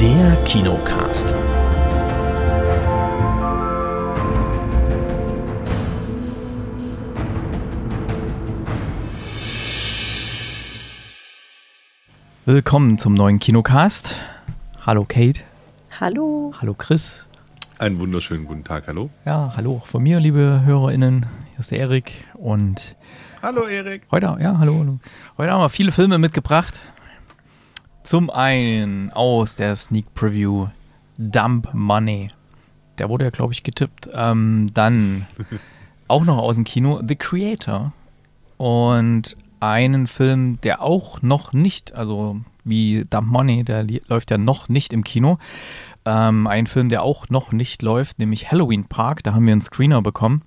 Der Kinocast. Willkommen zum neuen Kinocast. Hallo Kate. Hallo. Hallo Chris. Einen wunderschönen guten Tag, hallo. Ja, hallo auch von mir, liebe HörerInnen. Hier ist der Erik und Hallo Erik. heute, ja, hallo, hallo. Heute haben wir viele Filme mitgebracht. Zum einen aus der Sneak Preview Dump Money. Der wurde ja, glaube ich, getippt. Ähm, dann auch noch aus dem Kino The Creator. Und einen Film, der auch noch nicht, also wie Dump Money, der läuft ja noch nicht im Kino. Ähm, ein Film, der auch noch nicht läuft, nämlich Halloween Park. Da haben wir einen Screener bekommen.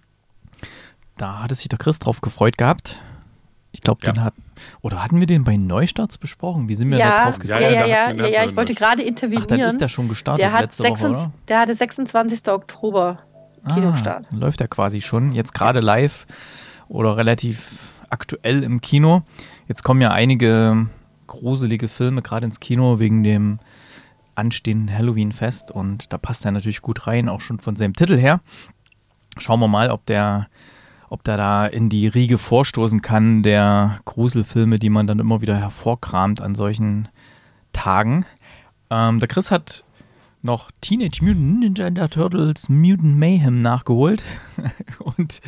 Da hatte sich der Chris drauf gefreut gehabt. Ich glaube, Ja. den hat. Oder hatten wir den bei Neustarts besprochen? Wie sind wir da Ja, drauf ja, gekommen? ja, Ja, ja, ja, da ja, hatten ja, da hatten ich wollte gerade Ach, intervenieren. dann ist der schon gestartet der, hat letzte Woche, 26, oder? der hatte 26. Oktober Kinostart. Ah, dann läuft er quasi schon. Jetzt gerade live oder relativ aktuell im Kino. Jetzt kommen ja einige gruselige Filme gerade ins Kino wegen dem anstehenden Halloween-Fest und da passt er natürlich gut rein, auch schon von seinem Titel her. Schauen wir mal, ob der, ob der da in die Riege vorstoßen kann, der Gruselfilme, die man dann immer wieder hervorkramt an solchen Tagen. Ähm, der Chris hat noch Teenage Mutant Ninja Turtles Mutant Mayhem nachgeholt. Und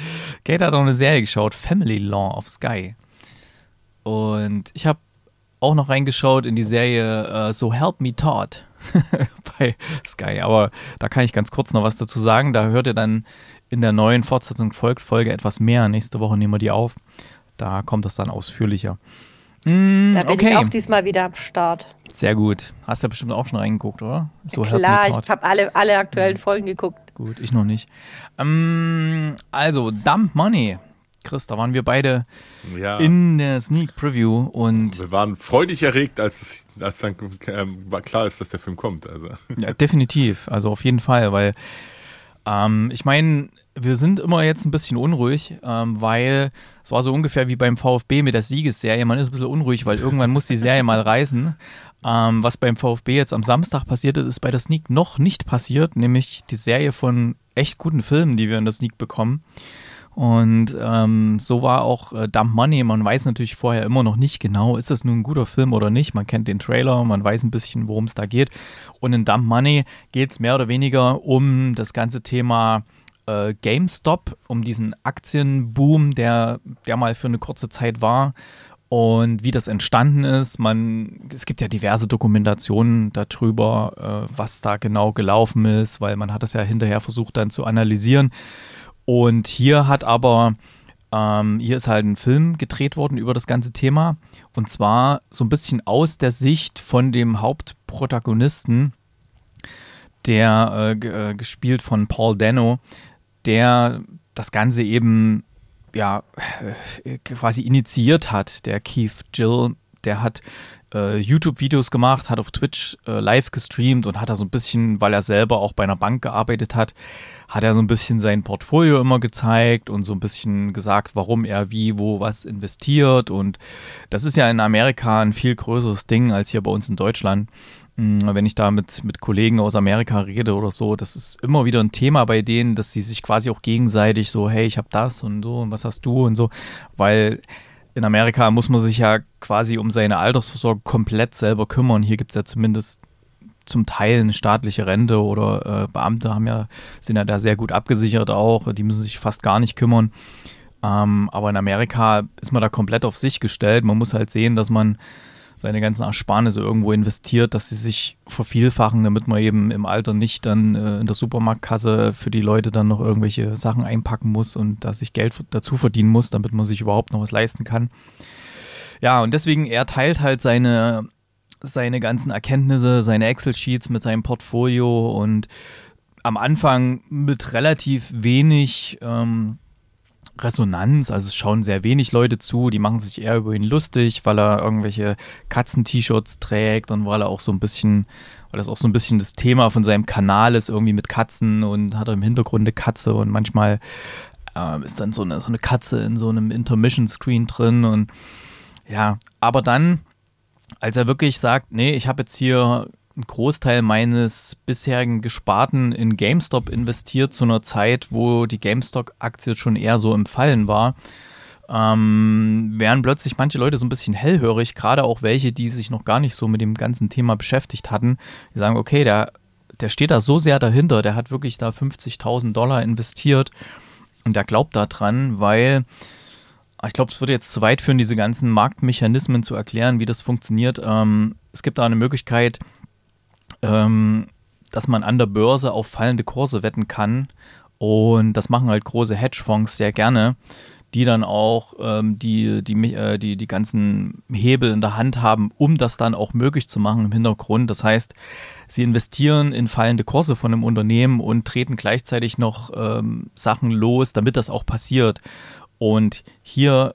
Kate hat auch eine Serie geschaut, Family Law of Sky. Und ich habe auch noch reingeschaut in die Serie äh, So Help Me Todd bei Sky. Aber da kann ich ganz kurz noch was dazu sagen. Da hört ihr dann in der neuen Fortsetzung folgt Folge etwas mehr. Nächste Woche nehmen wir die auf. Da kommt das dann ausführlicher. Mm, Da bin okay, ich auch diesmal wieder am Start. sehr gut. Hast ja bestimmt auch schon reingeguckt, oder? So Klar, ich habe alle, alle aktuellen Folgen geguckt. Gut, ich noch nicht. Ähm, also, Dump Money. Chris, da waren wir beide Ja, in der Sneak Preview und wir waren freudig erregt, als, es, als dann klar ist, dass der Film kommt. Also. ja, definitiv, also auf jeden Fall, weil ähm, ich meine, wir sind immer jetzt ein bisschen unruhig, ähm, weil es war so ungefähr wie beim VfB mit der Siegesserie. Man ist ein bisschen unruhig, weil irgendwann muss die Serie mal reißen. Ähm, was beim VfB jetzt am Samstag passiert ist, ist bei der Sneak noch nicht passiert, nämlich die Serie von echt guten Filmen, die wir in der Sneak bekommen. Und ähm, so war auch äh, Dump Money. Man weiß natürlich vorher immer noch nicht genau, ist das nun ein guter Film oder nicht. Man kennt den Trailer, man weiß ein bisschen, worum es da geht. Und in Dump Money geht es mehr oder weniger um das ganze Thema äh, GameStop, um diesen Aktienboom, der, der mal für eine kurze Zeit war. Und wie das entstanden ist, man, es gibt ja diverse Dokumentationen darüber, äh, was da genau gelaufen ist, weil man hat es ja hinterher versucht dann zu analysieren. Und hier hat aber, ähm, hier ist halt ein Film gedreht worden über das ganze Thema. Und zwar so ein bisschen aus der Sicht von dem Hauptprotagonisten, der äh, äh, gespielt von Paul Dano, der das Ganze eben ja äh, quasi initiiert hat. Der Keith Jill, der hat äh, YouTube-Videos gemacht, hat auf Twitch äh, live gestreamt und hat da so ein bisschen, weil er selber auch bei einer Bank gearbeitet hat, hat er so ein bisschen sein Portfolio immer gezeigt und so ein bisschen gesagt, warum er wie, wo, was investiert. Und das ist ja in Amerika ein viel größeres Ding als hier bei uns in Deutschland. Mm, Wenn ich da mit, mit Kollegen aus Amerika rede oder so, das ist immer wieder ein Thema bei denen, dass sie sich quasi auch gegenseitig so, hey, ich habe das und so und was hast du und so, weil in Amerika muss man sich ja quasi um seine Altersvorsorge komplett selber kümmern. Hier gibt es ja zumindest zum Teil eine staatliche Rente oder äh, Beamte haben ja, sind ja da sehr gut abgesichert auch. Die müssen sich fast gar nicht kümmern. Ähm, aber in Amerika ist man da komplett auf sich gestellt. Man muss halt sehen, dass man seine ganzen Ersparnisse irgendwo investiert, dass sie sich vervielfachen, damit man eben im Alter nicht dann äh, in der Supermarktkasse für die Leute dann noch irgendwelche Sachen einpacken muss und da sich Geld dazu verdienen muss, damit man sich überhaupt noch was leisten kann. Ja, und deswegen, er teilt halt seine, seine ganzen Erkenntnisse, seine Excel-Sheets mit seinem Portfolio und am Anfang mit relativ wenig ähm, Resonanz. Also es schauen sehr wenig Leute zu, die machen sich eher über ihn lustig, weil er irgendwelche Katzen-T-Shirts trägt und weil er auch so ein bisschen, weil das auch so ein bisschen das Thema von seinem Kanal ist, irgendwie mit Katzen und hat er im Hintergrund eine Katze und manchmal äh, ist dann so eine, so eine Katze in so einem Intermission-Screen drin und ja, aber dann, als er wirklich sagt, nee, ich habe jetzt hier einen Großteil meines bisherigen Gesparten in GameStop investiert zu einer Zeit, wo die GameStop-Aktie schon eher so im Fallen war. Ähm, wären plötzlich manche Leute so ein bisschen hellhörig, gerade auch welche, die sich noch gar nicht so mit dem ganzen Thema beschäftigt hatten. Die sagen, okay, der, der steht da so sehr dahinter, der hat wirklich da 50.000 Dollar investiert und der glaubt da dran, weil ich glaube, es würde jetzt zu weit führen, diese ganzen Marktmechanismen zu erklären, wie das funktioniert. Ähm, es gibt da eine Möglichkeit, ähm, dass man an der Börse auf fallende Kurse wetten kann. Und das machen halt große Hedgefonds sehr gerne, die dann auch ähm, die, die, äh, die, die ganzen Hebel in der Hand haben, um das dann auch möglich zu machen im Hintergrund. Das heißt, sie investieren in fallende Kurse von einem Unternehmen und treten gleichzeitig noch ähm, Sachen los, damit das auch passiert. Und hier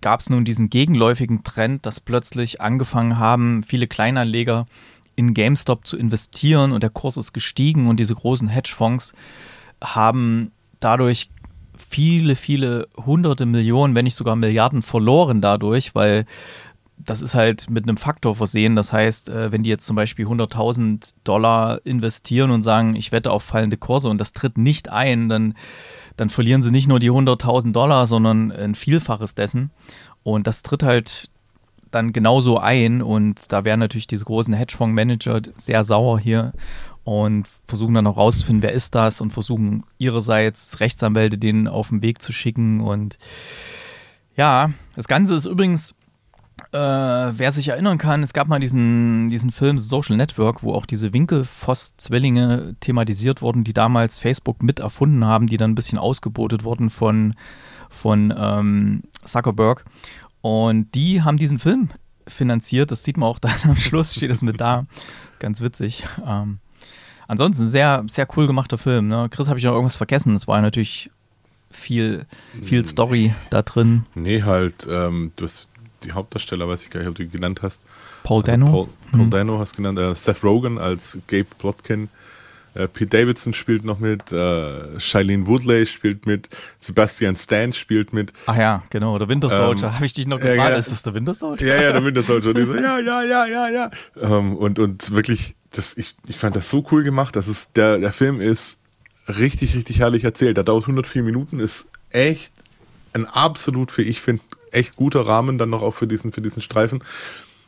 gab es nun diesen gegenläufigen Trend, dass plötzlich angefangen haben, viele Kleinanleger in GameStop zu investieren und der Kurs ist gestiegen und diese großen Hedgefonds haben dadurch viele, viele hunderte Millionen, wenn nicht sogar Milliarden verloren dadurch, weil das ist halt mit einem Faktor versehen. Das heißt, äh, wenn die jetzt zum Beispiel 100.000 Dollar investieren und sagen, ich wette auf fallende Kurse und das tritt nicht ein, dann dann verlieren sie nicht nur die 100.000 Dollar, sondern ein Vielfaches dessen. Und das tritt halt dann genauso ein. Und da wären natürlich diese großen Hedgefonds-Manager sehr sauer hier und versuchen dann auch rauszufinden, wer ist das und versuchen ihrerseits Rechtsanwälte denen auf den Weg zu schicken. Und ja, das Ganze ist übrigens äh, wer sich erinnern kann, es gab mal diesen, diesen Film Social Network, wo auch diese Winkelfoss-Zwillinge thematisiert wurden, die damals Facebook mit erfunden haben, die dann ein bisschen ausgebotet wurden von, von ähm, Zuckerberg. Und die haben diesen Film finanziert. Das sieht man auch dann am Schluss, steht das mit da. Ganz witzig. Ähm, ansonsten sehr, sehr cool gemachter Film. Ne? Chris, habe ich noch irgendwas vergessen? Es war natürlich viel, viel Story da drin. Nee, halt, ähm, du hast die Hauptdarsteller, weiß ich gar nicht, ob du die genannt hast. Paul also Dano. Paul, Paul hm. Dano hast genannt, äh, Seth Rogen als Gabe Plotkin. Äh, Pete Davidson spielt noch mit, äh, Shailene Woodley spielt mit, Sebastian Stan spielt mit. Ach ja, genau, der Winter Soldier. Ähm, Habe ich dich noch gefragt, ja, ja. ist das der Winter Soldier? Ja, ja, der Winter Soldier. so, ja, ja, ja, ja, ja. Ähm, und, und wirklich, das, ich, ich fand das so cool gemacht. Das ist, der, der Film ist richtig, richtig herrlich erzählt. Der dauert 104 Minuten, ist echt ein absolut, für ich finde, echt guter Rahmen dann noch auch für diesen, für diesen Streifen,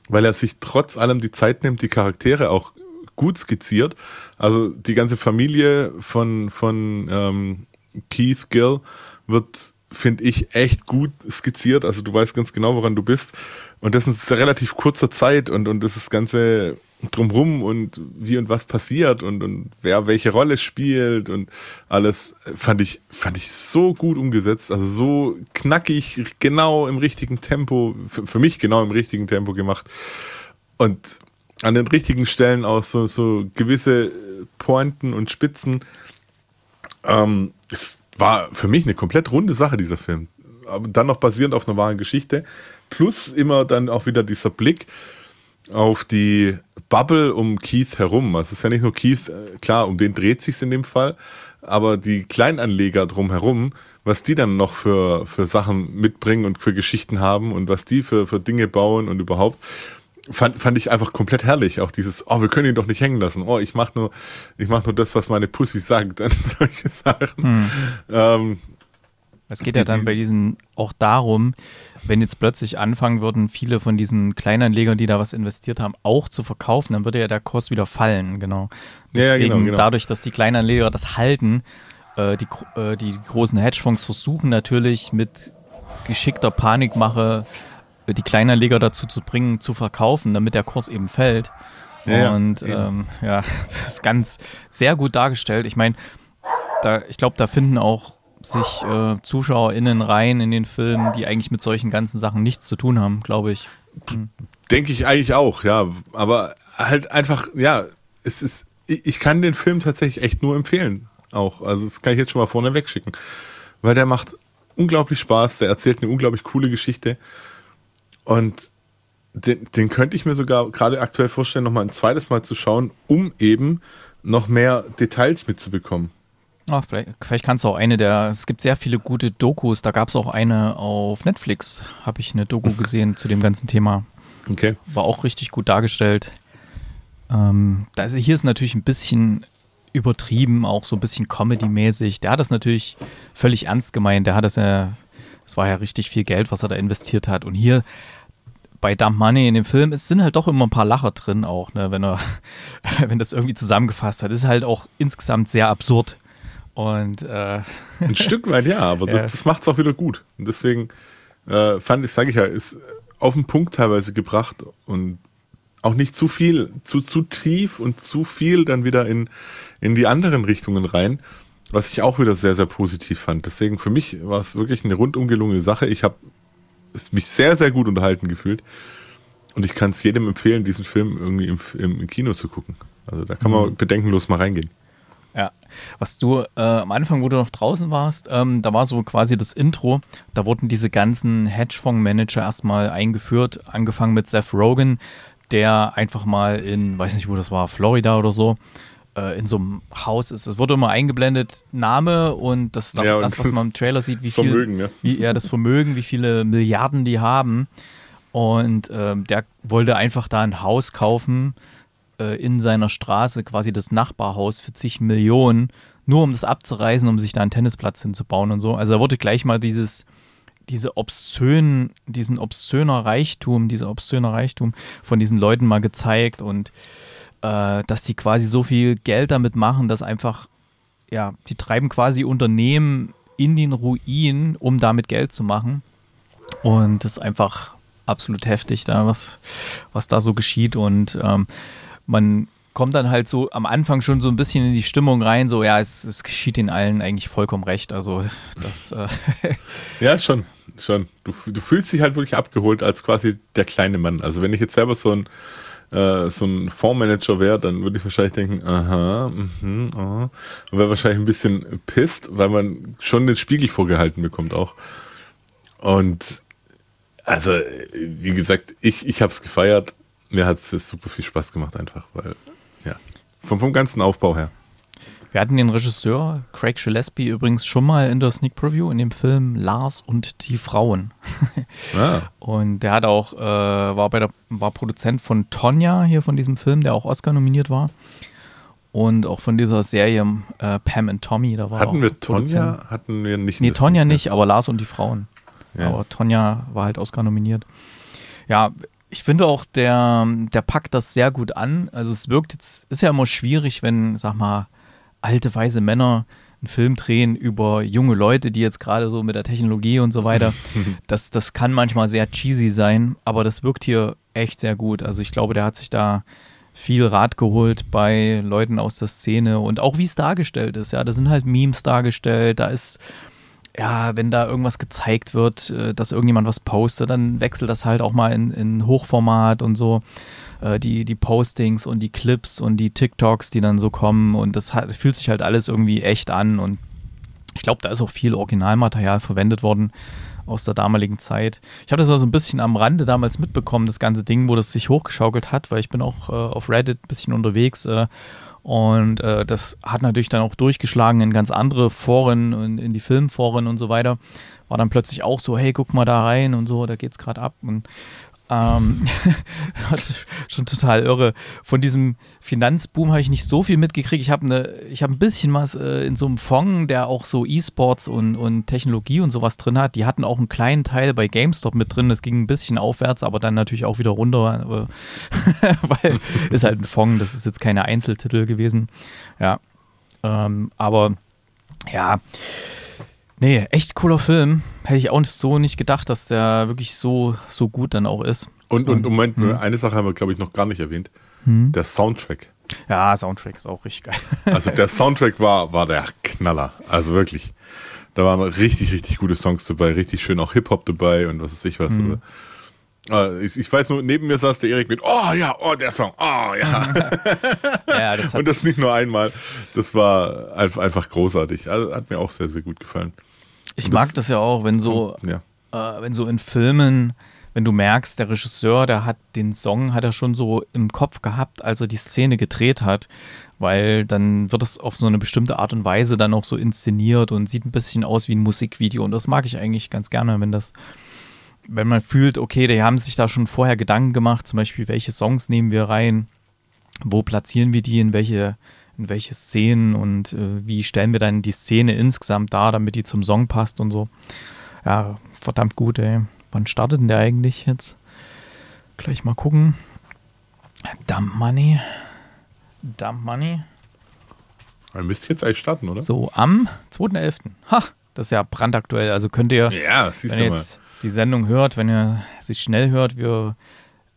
weil er sich trotz allem die Zeit nimmt, die Charaktere auch gut skizziert. Also die ganze Familie von, von ähm, Keith Gill wird, finde ich, echt gut skizziert. Also du weißt ganz genau, woran du bist. Und das ist relativ kurzer Zeit und, und das ist Ganze drumrum und wie und was passiert und, und wer welche Rolle spielt und alles fand ich, fand ich so gut umgesetzt, also so knackig, genau im richtigen Tempo, für, für mich genau im richtigen Tempo gemacht und an den richtigen Stellen auch so, so gewisse Pointen und Spitzen. Ähm, es war für mich eine komplett runde Sache, dieser Film. Aber dann noch basierend auf einer wahren Geschichte. Plus immer dann auch wieder dieser Blick auf die Bubble um Keith herum. Also es ist ja nicht nur Keith, äh, klar, um den dreht sich in dem Fall, aber die Kleinanleger drumherum, was die dann noch für, für Sachen mitbringen und für Geschichten haben und was die für, für Dinge bauen und überhaupt, fand, fand ich einfach komplett herrlich. Auch dieses, oh, wir können ihn doch nicht hängen lassen. Oh, ich mach nur, ich mach nur das, was meine Pussy sagt. solche Sachen. Hm. Ähm, es geht ja dann bei diesen auch darum, wenn jetzt plötzlich anfangen würden, viele von diesen Kleinanlegern, die da was investiert haben, auch zu verkaufen, dann würde ja der Kurs wieder fallen, genau. Deswegen, ja, genau, genau. dadurch, dass die Kleinanleger das halten, äh, die, äh, die großen Hedgefonds versuchen natürlich mit geschickter Panikmache äh, die Kleinanleger dazu zu bringen, zu verkaufen, damit der Kurs eben fällt. Ja, und ja, ähm, ja, das ist ganz sehr gut dargestellt. Ich meine, da, ich glaube, da finden auch sich äh, ZuschauerInnen rein in den Film, die eigentlich mit solchen ganzen Sachen nichts zu tun haben, glaube ich. Hm. Denke ich eigentlich auch, ja. Aber halt einfach, ja, es ist, ich kann den Film tatsächlich echt nur empfehlen. Auch. Also, das kann ich jetzt schon mal vorne wegschicken. Weil der macht unglaublich Spaß, der erzählt eine unglaublich coole Geschichte. Und den, den könnte ich mir sogar gerade aktuell vorstellen, nochmal ein zweites Mal zu schauen, um eben noch mehr Details mitzubekommen. Ach, vielleicht, vielleicht kannst du auch eine der, es gibt sehr viele gute Dokus, da gab es auch eine auf Netflix, habe ich eine Doku gesehen zu dem ganzen Thema. Okay. War auch richtig gut dargestellt. Ähm, ist, hier ist natürlich ein bisschen übertrieben, auch so ein bisschen Comedy-mäßig. Der hat das natürlich völlig ernst gemeint. Der hat das ja, es war ja richtig viel Geld, was er da investiert hat. Und hier bei Dump Money in dem Film, es sind halt doch immer ein paar Lacher drin auch, ne, wenn er, wenn das irgendwie zusammengefasst hat. ist halt auch insgesamt sehr absurd. Und äh, ein Stück weit ja, aber das, das macht es auch wieder gut. Und deswegen äh, fand ich, sage ich ja, ist auf den Punkt teilweise gebracht und auch nicht zu viel, zu, zu tief und zu viel dann wieder in, in die anderen Richtungen rein, was ich auch wieder sehr, sehr positiv fand. Deswegen für mich war es wirklich eine rundum gelungene Sache. Ich habe mich sehr, sehr gut unterhalten gefühlt und ich kann es jedem empfehlen, diesen Film irgendwie im, im, Kino zu gucken. Also da kann man mhm. bedenkenlos mal reingehen. Ja, was du äh, am Anfang, wo du noch draußen warst, ähm, da war so quasi das Intro. Da wurden diese ganzen Hedgefonds-Manager erstmal eingeführt, angefangen mit Seth Rogen, der einfach mal in, weiß nicht, wo das war, Florida oder so, äh, in so einem Haus ist. Es wurde immer eingeblendet, Name und das, ja, das was man im Trailer sieht, wie viel. Vermögen, ja. Wie, ja, das Vermögen, wie viele Milliarden die haben. Und äh, der wollte einfach da ein Haus kaufen äh, in seiner Straße quasi das Nachbarhaus für zig Millionen, nur um das abzureißen, um sich da einen Tennisplatz hinzubauen und so. Also da wurde gleich mal dieses, diese obszönen, diesen obszöner Reichtum, dieser obszöner Reichtum von diesen Leuten mal gezeigt und äh, dass die quasi so viel Geld damit machen, dass einfach, ja, die treiben quasi Unternehmen in den Ruin, um damit Geld zu machen. Und das ist einfach absolut heftig, da was, was da so geschieht. Und ähm, man kommt dann halt so am Anfang schon so ein bisschen in die Stimmung rein, so ja, es, es geschieht ihnen allen eigentlich vollkommen recht. Also das äh Ja, schon, schon. Du, du fühlst dich halt wirklich abgeholt als quasi der kleine Mann. Also wenn ich jetzt selber so ein äh, so ein Fondsmanager wäre, dann würde ich wahrscheinlich denken, aha, mh, aha. Und wäre wahrscheinlich ein bisschen pisst, weil man schon den Spiegel vorgehalten bekommt auch. Und also, wie gesagt, ich, ich habe es gefeiert mir hat es super viel Spaß gemacht einfach, weil, ja, vom, vom ganzen Aufbau her. Wir hatten den Regisseur Craig Gillespie übrigens schon mal in der Sneak Preview in dem Film Lars und die Frauen. Ah. Und der hat auch, äh, war bei der, war Produzent von Tonja hier von diesem Film, der auch Oscar nominiert war. Und auch von dieser Serie äh, Pam und Tommy, da war Hatten wir Tonja? Hatten wir nicht. Nee, Tonja nicht, aber Lars und die Frauen. Ja. Aber Tonja war halt Oscar nominiert. Ja, ich finde auch, der, der packt das sehr gut an. Also es wirkt jetzt, ist ja immer schwierig, wenn, sag mal, alte, weise Männer einen Film drehen über junge Leute, die jetzt gerade so mit der Technologie und so weiter. Das, das kann manchmal sehr cheesy sein, aber das wirkt hier echt sehr gut. Also ich glaube, der hat sich da viel Rat geholt bei Leuten aus der Szene und auch wie es dargestellt ist. Ja, da sind halt Memes dargestellt, da ist ja, wenn da irgendwas gezeigt wird, äh, dass irgendjemand was postet, dann wechselt das halt auch mal in, in Hochformat und so. Äh, die, die Postings und die Clips und die TikToks, die dann so kommen und das hat, fühlt sich halt alles irgendwie echt an und ich glaube, da ist auch viel Originalmaterial verwendet worden aus der damaligen Zeit. Ich habe das also ein bisschen am Rande damals mitbekommen, das ganze Ding, wo das sich hochgeschaukelt hat, weil ich bin auch äh, auf Reddit ein bisschen unterwegs äh, und äh, das hat natürlich dann auch durchgeschlagen in ganz andere Foren und in die Filmforen und so weiter. War dann plötzlich auch so, hey, guck mal da rein und so, da geht's gerade ab. Und ähm, schon total irre. Von diesem Finanzboom habe ich nicht so viel mitgekriegt. Ich habe ne, hab ein bisschen was äh, in so einem Fonds, der auch so E-Sports und, und Technologie und sowas drin hat. Die hatten auch einen kleinen Teil bei GameStop mit drin. Das ging ein bisschen aufwärts, aber dann natürlich auch wieder runter, weil ist halt ein Fonds. Das ist jetzt keine Einzeltitel gewesen. Ja, ähm, aber ja. Nee, echt cooler Film. Hätte ich auch so nicht gedacht, dass der wirklich so, so gut dann auch ist. Und, und Moment, hm. eine Sache haben wir, glaube ich, noch gar nicht erwähnt. Hm. Der Soundtrack. Ja, Soundtrack ist auch richtig geil. Also der Soundtrack war, war der Knaller. Also wirklich. Da waren richtig, richtig gute Songs dabei, richtig schön auch Hip-Hop dabei und was weiß ich was. Hm. Also, ich, ich, weiß nur, neben mir saß der Erik mit, oh ja, oh der Song, oh ja. ja das und das nicht nur einmal. Das war einfach großartig. Also hat mir auch sehr, sehr gut gefallen. Ich das, mag das ja auch, wenn so, ja. äh, wenn so in Filmen, wenn du merkst, der Regisseur, der hat den Song, hat er schon so im Kopf gehabt, als er die Szene gedreht hat, weil dann wird es auf so eine bestimmte Art und Weise dann auch so inszeniert und sieht ein bisschen aus wie ein Musikvideo und das mag ich eigentlich ganz gerne, wenn das, wenn man fühlt, okay, die haben sich da schon vorher Gedanken gemacht, zum Beispiel, welche Songs nehmen wir rein, wo platzieren wir die, in welche, in welche Szenen und äh, wie stellen wir dann die Szene insgesamt dar, damit die zum Song passt und so. Ja, verdammt gut, ey. Wann startet denn der eigentlich jetzt? Gleich mal gucken. Dump Money. Dump Money. Man müsste jetzt eigentlich starten, oder? So, am 2.11. Ha, das ist ja brandaktuell. Also könnt ihr, Ja, wenn ihr mal. jetzt die Sendung hört, wenn ihr sie schnell hört, wir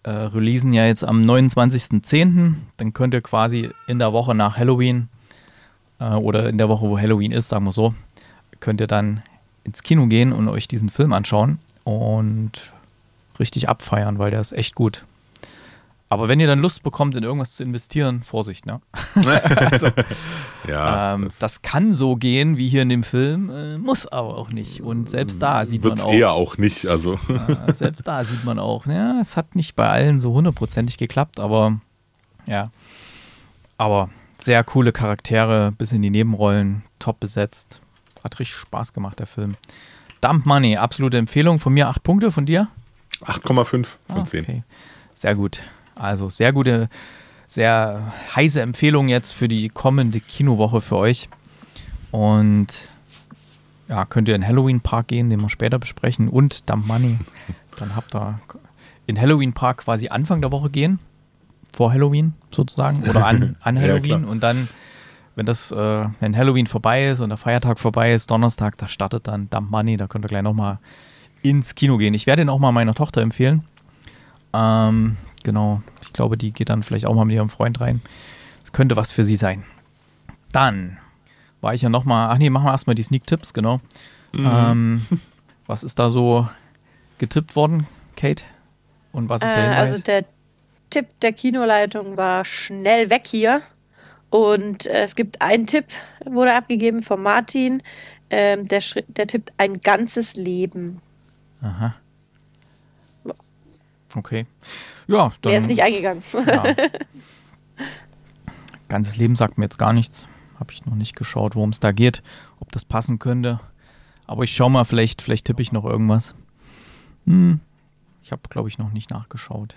äh, releasen ja jetzt am 29.10., dann könnt ihr quasi in der Woche nach Halloween äh, oder in der Woche, wo Halloween ist, sagen wir so, könnt ihr dann ins Kino gehen und euch diesen Film anschauen und richtig abfeiern, weil der ist echt gut. Aber wenn ihr dann Lust bekommt, in irgendwas zu investieren, Vorsicht, ne? also, Ja, ähm, das, kann so gehen wie hier in dem Film, äh, muss aber auch nicht. Und selbst da sieht man wird es auch, eher auch nicht. Also, äh, selbst da sieht man auch, ja, es hat nicht bei allen so hundertprozentig geklappt, aber ja. Aber sehr coole Charaktere, bis in die Nebenrollen, top besetzt. Hat richtig Spaß gemacht, der Film. Dump Money, absolute Empfehlung. Von mir acht Punkte, von dir? 8,5 von Ah, 10. okay. Sehr gut. Also sehr gute, sehr heiße Empfehlung jetzt für die kommende Kinowoche für euch. Und ja, könnt ihr in Halloween Park gehen, den wir später besprechen, und Dump Money. Dann habt ihr in Halloween Park quasi Anfang der Woche gehen, vor Halloween sozusagen, oder an, an Ja, Halloween. klar. und dann, wenn das, äh, wenn Halloween vorbei ist und der Feiertag vorbei ist, Donnerstag, da startet dann Dump Money, da könnt ihr gleich nochmal ins Kino gehen. Ich werde ihn auch mal meiner Tochter empfehlen. Ähm, genau, ich glaube, die geht dann vielleicht auch mal mit ihrem Freund rein. Das könnte was für sie sein. Dann war ich ja noch mal, ach nee, machen wir erstmal die Sneak-Tipps, genau. Ähm, was ist da so getippt worden, Kate? Und was ist der Äh, Hinweis? also der Tipp der Kinoleitung war schnell weg hier. Und äh, es gibt einen Tipp, wurde abgegeben von Martin. Ähm, der, der tippt ein ganzes Leben. Aha. Okay. Ja, dann. Der ist nicht eingegangen. ja. Ganzes Leben sagt mir jetzt gar nichts. Habe ich noch nicht geschaut, worum es da geht, ob das passen könnte. Aber ich schau mal, vielleicht, vielleicht tippe ich noch irgendwas. Hm. Ich habe, glaube ich, noch nicht nachgeschaut.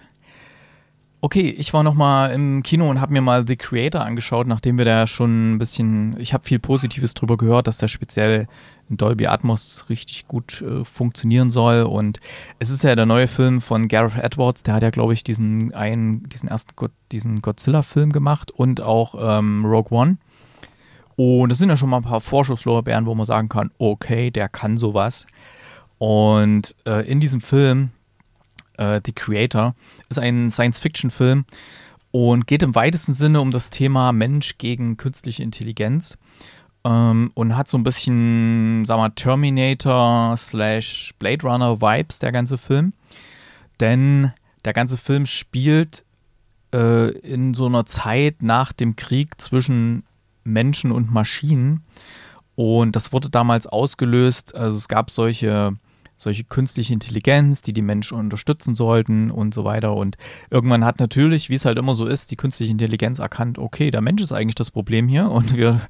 Okay, ich war noch mal im Kino und habe mir mal The Creator angeschaut, nachdem wir da schon ein bisschen, ich habe viel Positives drüber gehört, dass der speziell Dolby Atmos richtig gut äh, funktionieren soll. Und es ist ja der neue Film von Gareth Edwards, der hat ja, glaube ich, diesen einen, diesen ersten God, diesen Godzilla-Film gemacht und auch ähm, Rogue One. Und es sind ja schon mal ein paar Vorschusslorbeeren, wo man sagen kann, okay, der kann sowas. Und äh, in diesem Film, äh, The Creator, ist ein Science-Fiction-Film und geht im weitesten Sinne um das Thema Mensch gegen künstliche Intelligenz. Ähm, und hat so ein bisschen, sag mal, Terminator slash Blade Runner Vibes, der ganze Film. Denn der ganze Film spielt äh, in so einer Zeit nach dem Krieg zwischen Menschen und Maschinen. Und das wurde damals ausgelöst. Also es gab solche, solche künstliche Intelligenz, die die Menschen unterstützen sollten und so weiter. Und irgendwann hat natürlich, wie es halt immer so ist, die künstliche Intelligenz erkannt, okay, der Mensch ist eigentlich das Problem hier und wir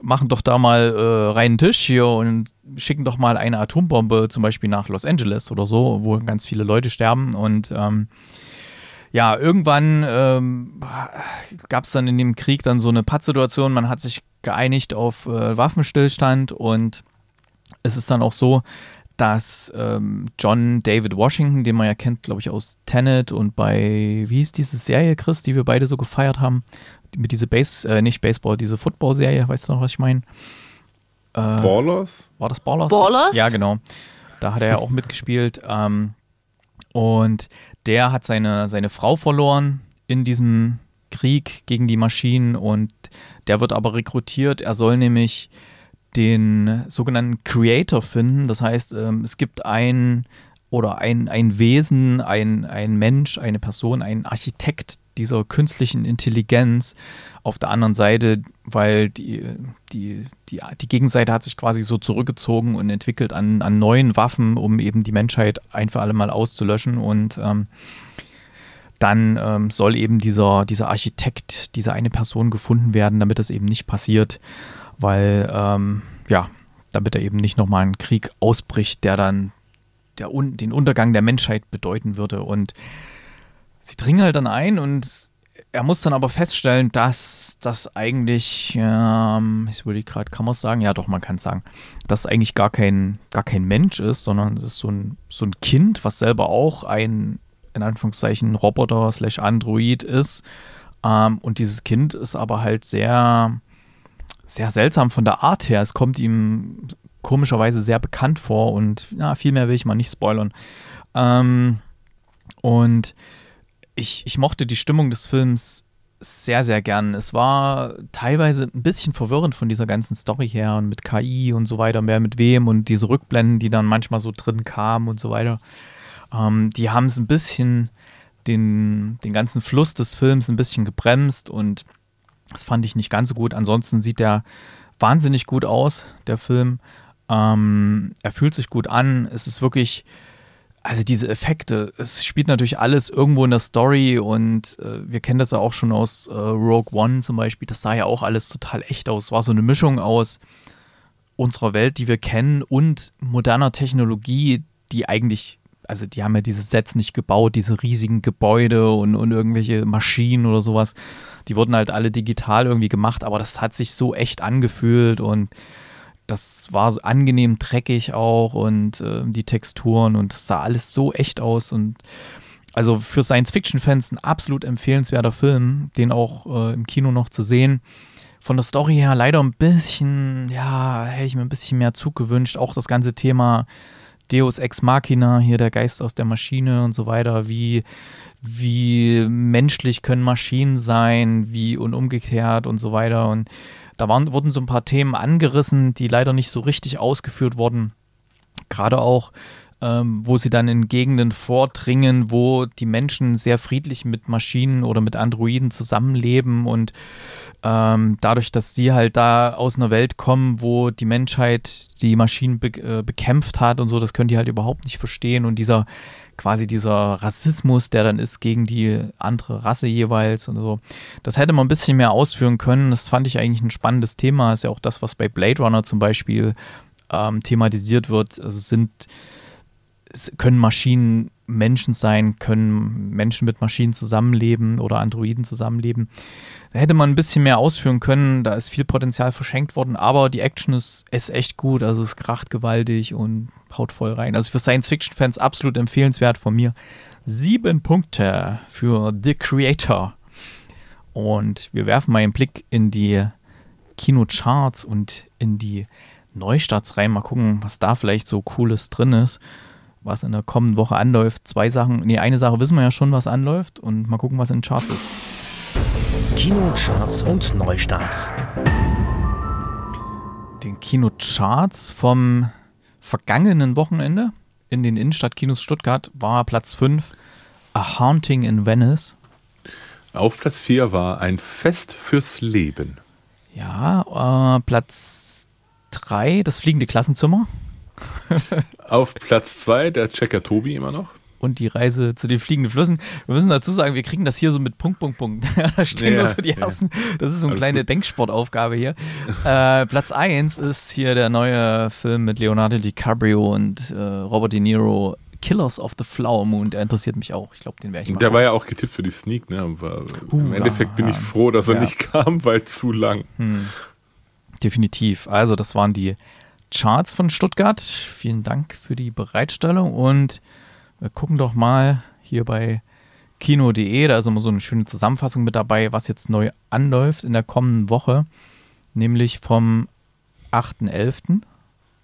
machen doch da mal äh, reinen Tisch hier und schicken doch mal eine Atombombe zum Beispiel nach Los Angeles oder so, wo ganz viele Leute sterben und ähm, ja, irgendwann ähm, gab es dann in dem Krieg dann so eine Pattsituation. Man hat sich geeinigt auf äh, Waffenstillstand und es ist dann auch so, dass ähm, John David Washington, den man ja kennt, glaube ich, aus Tenet und bei, wie hieß diese Serie, Chris, die wir beide so gefeiert haben? Mit diese Base, äh, nicht Baseball, diese Football-Serie, weißt du noch, was ich meine? Äh, Ballers? war das Ballers? Ballers? Ja, genau. Da hat er ja auch mitgespielt. Ähm, und der hat seine, seine Frau verloren in diesem Krieg gegen die Maschinen und der wird aber rekrutiert. Er soll nämlich den sogenannten Creator finden. Das heißt, ähm, es gibt ein oder ein, ein Wesen, ein, ein Mensch, eine Person, ein Architekt dieser künstlichen Intelligenz auf der anderen Seite, weil die, die, die, die Gegenseite hat sich quasi so zurückgezogen und entwickelt an, an neuen Waffen, um eben die Menschheit ein für alle Mal auszulöschen. Und ähm, dann ähm, soll eben dieser, dieser Architekt, diese eine Person gefunden werden, damit das eben nicht passiert, weil, ähm, ja, damit er eben nicht nochmal ein Krieg ausbricht, der dann der Un den Untergang der Menschheit bedeuten würde. Und sie dringen halt dann ein und er muss dann aber feststellen, dass das eigentlich, ähm, ich würde gerade, kann man es sagen? Ja, doch, man kann es sagen, dass eigentlich gar kein, gar kein Mensch ist, sondern es ist so ein, so ein Kind, was selber auch ein, in Anführungszeichen, Roboter slash Android ist. Ähm, und dieses Kind ist aber halt sehr, sehr seltsam von der Art her. Es kommt ihm komischerweise sehr bekannt vor und ja, viel mehr will ich mal nicht spoilern. Ähm, und ich, ich mochte die Stimmung des Films sehr, sehr gern. Es war teilweise ein bisschen verwirrend von dieser ganzen Story her und mit KI und so weiter, wer mit wem und diese Rückblenden, die dann manchmal so drin kamen und so weiter. Ähm, die haben es ein bisschen, den, den ganzen Fluss des Films ein bisschen gebremst und das fand ich nicht ganz so gut. Ansonsten sieht der wahnsinnig gut aus, der Film. Ähm, er fühlt sich gut an. Es ist wirklich also diese Effekte, es spielt natürlich alles irgendwo in der Story und äh, wir kennen das ja auch schon aus äh, Rogue One zum Beispiel. Das sah ja auch alles total echt aus. Es war so eine Mischung aus unserer Welt, die wir kennen, und moderner Technologie, die eigentlich, also die haben ja diese Sets nicht gebaut, diese riesigen Gebäude und, und irgendwelche Maschinen oder sowas. Die wurden halt alle digital irgendwie gemacht, aber das hat sich so echt angefühlt und das war so angenehm dreckig auch und äh, die Texturen und das sah alles so echt aus und also für Science-Fiction-Fans ein absolut empfehlenswerter Film, den auch äh, im Kino noch zu sehen. Von der Story her leider ein bisschen, ja, hätte ich mir ein bisschen mehr Zug gewünscht. Auch das ganze Thema Deus Ex Machina, hier der Geist aus der Maschine und so weiter. Wie, wie menschlich können Maschinen sein, wie und umgekehrt und so weiter. Und da waren, wurden so ein paar Themen angerissen, die leider nicht so richtig ausgeführt wurden. Gerade auch, ähm, wo sie dann in Gegenden vordringen, wo die Menschen sehr friedlich mit Maschinen oder mit Androiden zusammenleben und ähm, dadurch, dass sie halt da aus einer Welt kommen, wo die Menschheit die Maschinen be äh, bekämpft hat und so, das können die halt überhaupt nicht verstehen und dieser quasi dieser Rassismus, der dann ist gegen die andere Rasse jeweils und so. Das hätte man ein bisschen mehr ausführen können. Das fand ich eigentlich ein spannendes Thema. Ist ja auch das, was bei Blade Runner zum Beispiel ähm, thematisiert wird. Also sind, können Maschinen Menschen sein, können Menschen mit Maschinen zusammenleben oder Androiden zusammenleben. Da hätte man ein bisschen mehr ausführen können, da ist viel Potenzial verschenkt worden, aber die Action ist, ist echt gut, also es kracht gewaltig und haut voll rein. Also für Science-Fiction-Fans absolut empfehlenswert von mir. Sieben Punkte für The Creator. Und wir werfen mal einen Blick in die Kinocharts und in die Neustarts rein. Mal gucken, was da vielleicht so Cooles drin ist, was in der kommenden Woche anläuft. Zwei Sachen, nee, eine Sache wissen wir ja schon, was anläuft und mal gucken, was in den Charts ist. Kinocharts und Neustarts. Den Kinocharts vom vergangenen Wochenende in den Innenstadtkinos Stuttgart war Platz 5 A Haunting in Venice. Auf Platz 4 war ein Fest fürs Leben. Ja, äh, Platz 3 das fliegende Klassenzimmer. Auf Platz 2 der Checker Tobi immer noch und die Reise zu den fliegenden Flüssen. Wir müssen dazu sagen, wir kriegen das hier so mit Punkt, Punkt, Punkt. da stehen ja, so die ersten. Ja. Das ist so eine Alles kleine gut. Denksportaufgabe hier. äh, Platz 1 ist hier der neue Film mit Leonardo DiCaprio und äh, Robert De Niro. Killers of the Flower Moon, der interessiert mich auch. Ich glaube, den werde ich mal. Der war ja auch getippt für die Sneak, ne? Aber uh, Im Endeffekt bin ich froh, dass er nicht kam, weil zu lang. Hm. Definitiv. Also, das waren die Charts von Stuttgart. Vielen Dank für die Bereitstellung und wir gucken doch mal hier bei kino.de, da ist immer so eine schöne Zusammenfassung mit dabei, was jetzt neu anläuft in der kommenden Woche, nämlich vom 8.11.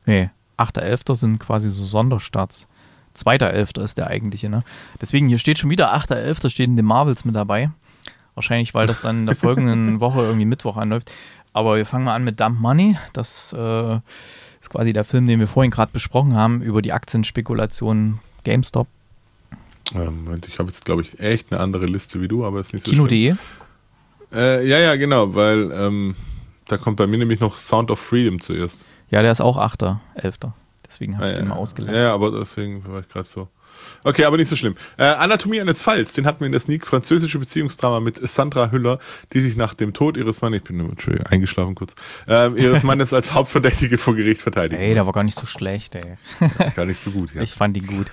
Nee, 8.11. sind quasi so Sonderstarts. 2.11. ist der eigentliche, ne? Deswegen, hier steht schon wieder 8.11. stehen die Marvels mit dabei. Wahrscheinlich, weil das dann in der folgenden Woche irgendwie Mittwoch anläuft. Aber wir fangen mal an mit Dump Money. Das äh, ist quasi der Film, den wir vorhin gerade besprochen haben, über die Aktienspekulationen GameStop? Ähm, ich habe jetzt, glaube ich, echt eine andere Liste wie du, aber es ist nicht so Kino.de? Äh, ja, ja, genau, weil ähm, da kommt bei mir nämlich noch Sound of Freedom zuerst. Ja, der ist auch 8.11. Deswegen habe ah, ich ja, den mal ausgelassen. Ja, aber deswegen war ich gerade so. Okay, aber nicht so schlimm. Äh, Anatomie eines Falls, den hatten wir in der Sneak, französische Beziehungsdrama mit Sandra Hüller, die sich nach dem Tod ihres Mannes, ich bin Entschuldigung, eingeschlafen kurz, äh, ihres Mannes als Hauptverdächtige vor Gericht verteidigt. Ey, der war gar nicht so schlecht, ey. gar nicht so gut, ja. Ich fand ihn gut.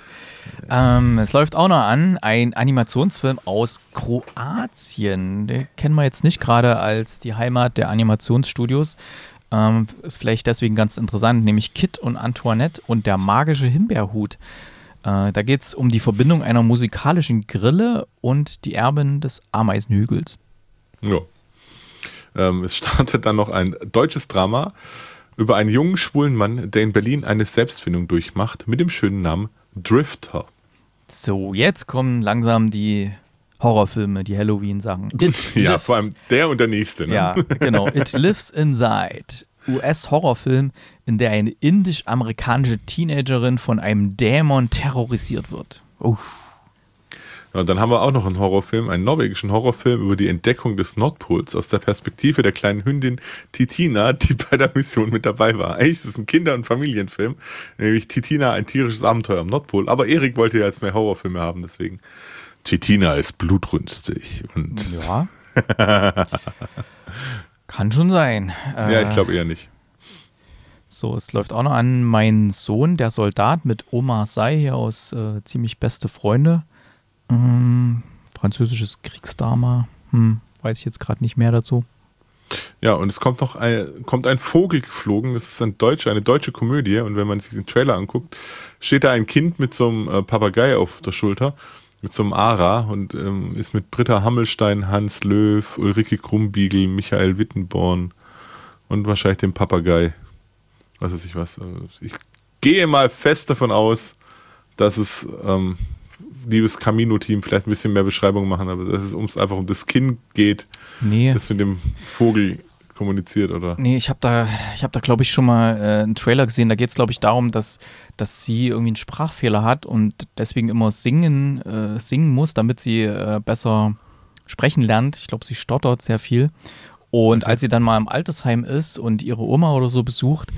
Ähm, es läuft auch noch an, ein Animationsfilm aus Kroatien. Den kennen wir jetzt nicht gerade als die Heimat der Animationsstudios. Ähm, ist vielleicht deswegen ganz interessant, nämlich Kit und Antoinette und der magische Himbeerhut. Äh, da geht es um die Verbindung einer musikalischen Grille und die Erbin des Ameisenhügels. Ja. Ähm, es startet dann noch ein deutsches Drama über einen jungen schwulen Mann, der in Berlin eine Selbstfindung durchmacht, mit dem schönen Namen Drifter. So, jetzt kommen langsam die Horrorfilme, die Halloween-Sachen. Ja, vor allem der und der nächste. Ne? Ja, genau. It Lives Inside. US-Horrorfilm, in der eine indisch-amerikanische Teenagerin von einem Dämon terrorisiert wird. Uff. Ja, und dann haben wir auch noch einen Horrorfilm, einen norwegischen Horrorfilm über die Entdeckung des Nordpols aus der Perspektive der kleinen Hündin Titina, die bei der Mission mit dabei war. Eigentlich ist es ein Kinder- und Familienfilm, nämlich Titina, ein tierisches Abenteuer am Nordpol. Aber Erik wollte ja jetzt mehr Horrorfilme haben, deswegen. Titina ist blutrünstig und. Ja. Kann schon sein. ja, ich Äh, glaube eher nicht. So, es läuft auch noch an mein Sohn, der Soldat mit Omar Say hier aus äh, ziemlich beste Freunde. Ähm, französisches Kriegsdrama. Hm, weiß ich jetzt gerade nicht mehr dazu. Ja, und es kommt noch ein, kommt ein Vogel geflogen. Das ist ein deutsche, eine deutsche Komödie. Und wenn man sich den Trailer anguckt, steht da ein Kind mit so einem äh, Papagei auf der Schulter, mit so einem Ara und ähm, ist mit Britta Hammelstein, Hans Löw, Ulrike Krumbiegel, Michael Wittenborn und wahrscheinlich dem Papagei. Was weiß ich was. Ich gehe mal fest davon aus, dass es, ähm, liebes Camino-Team, vielleicht ein bisschen mehr Beschreibung machen, aber dass es ums einfach um das Kind geht, Nee. das mit dem Vogel kommuniziert, oder? Nee, ich habe da, ich habe da, glaube ich, schon mal äh, einen Trailer gesehen. Da geht es, glaube ich, darum, dass, dass sie irgendwie einen Sprachfehler hat und deswegen immer singen, äh, singen muss, damit sie äh, besser sprechen lernt. Ich glaube, sie stottert sehr viel. Und als sie dann mal im Altersheim ist und ihre Oma oder so besucht,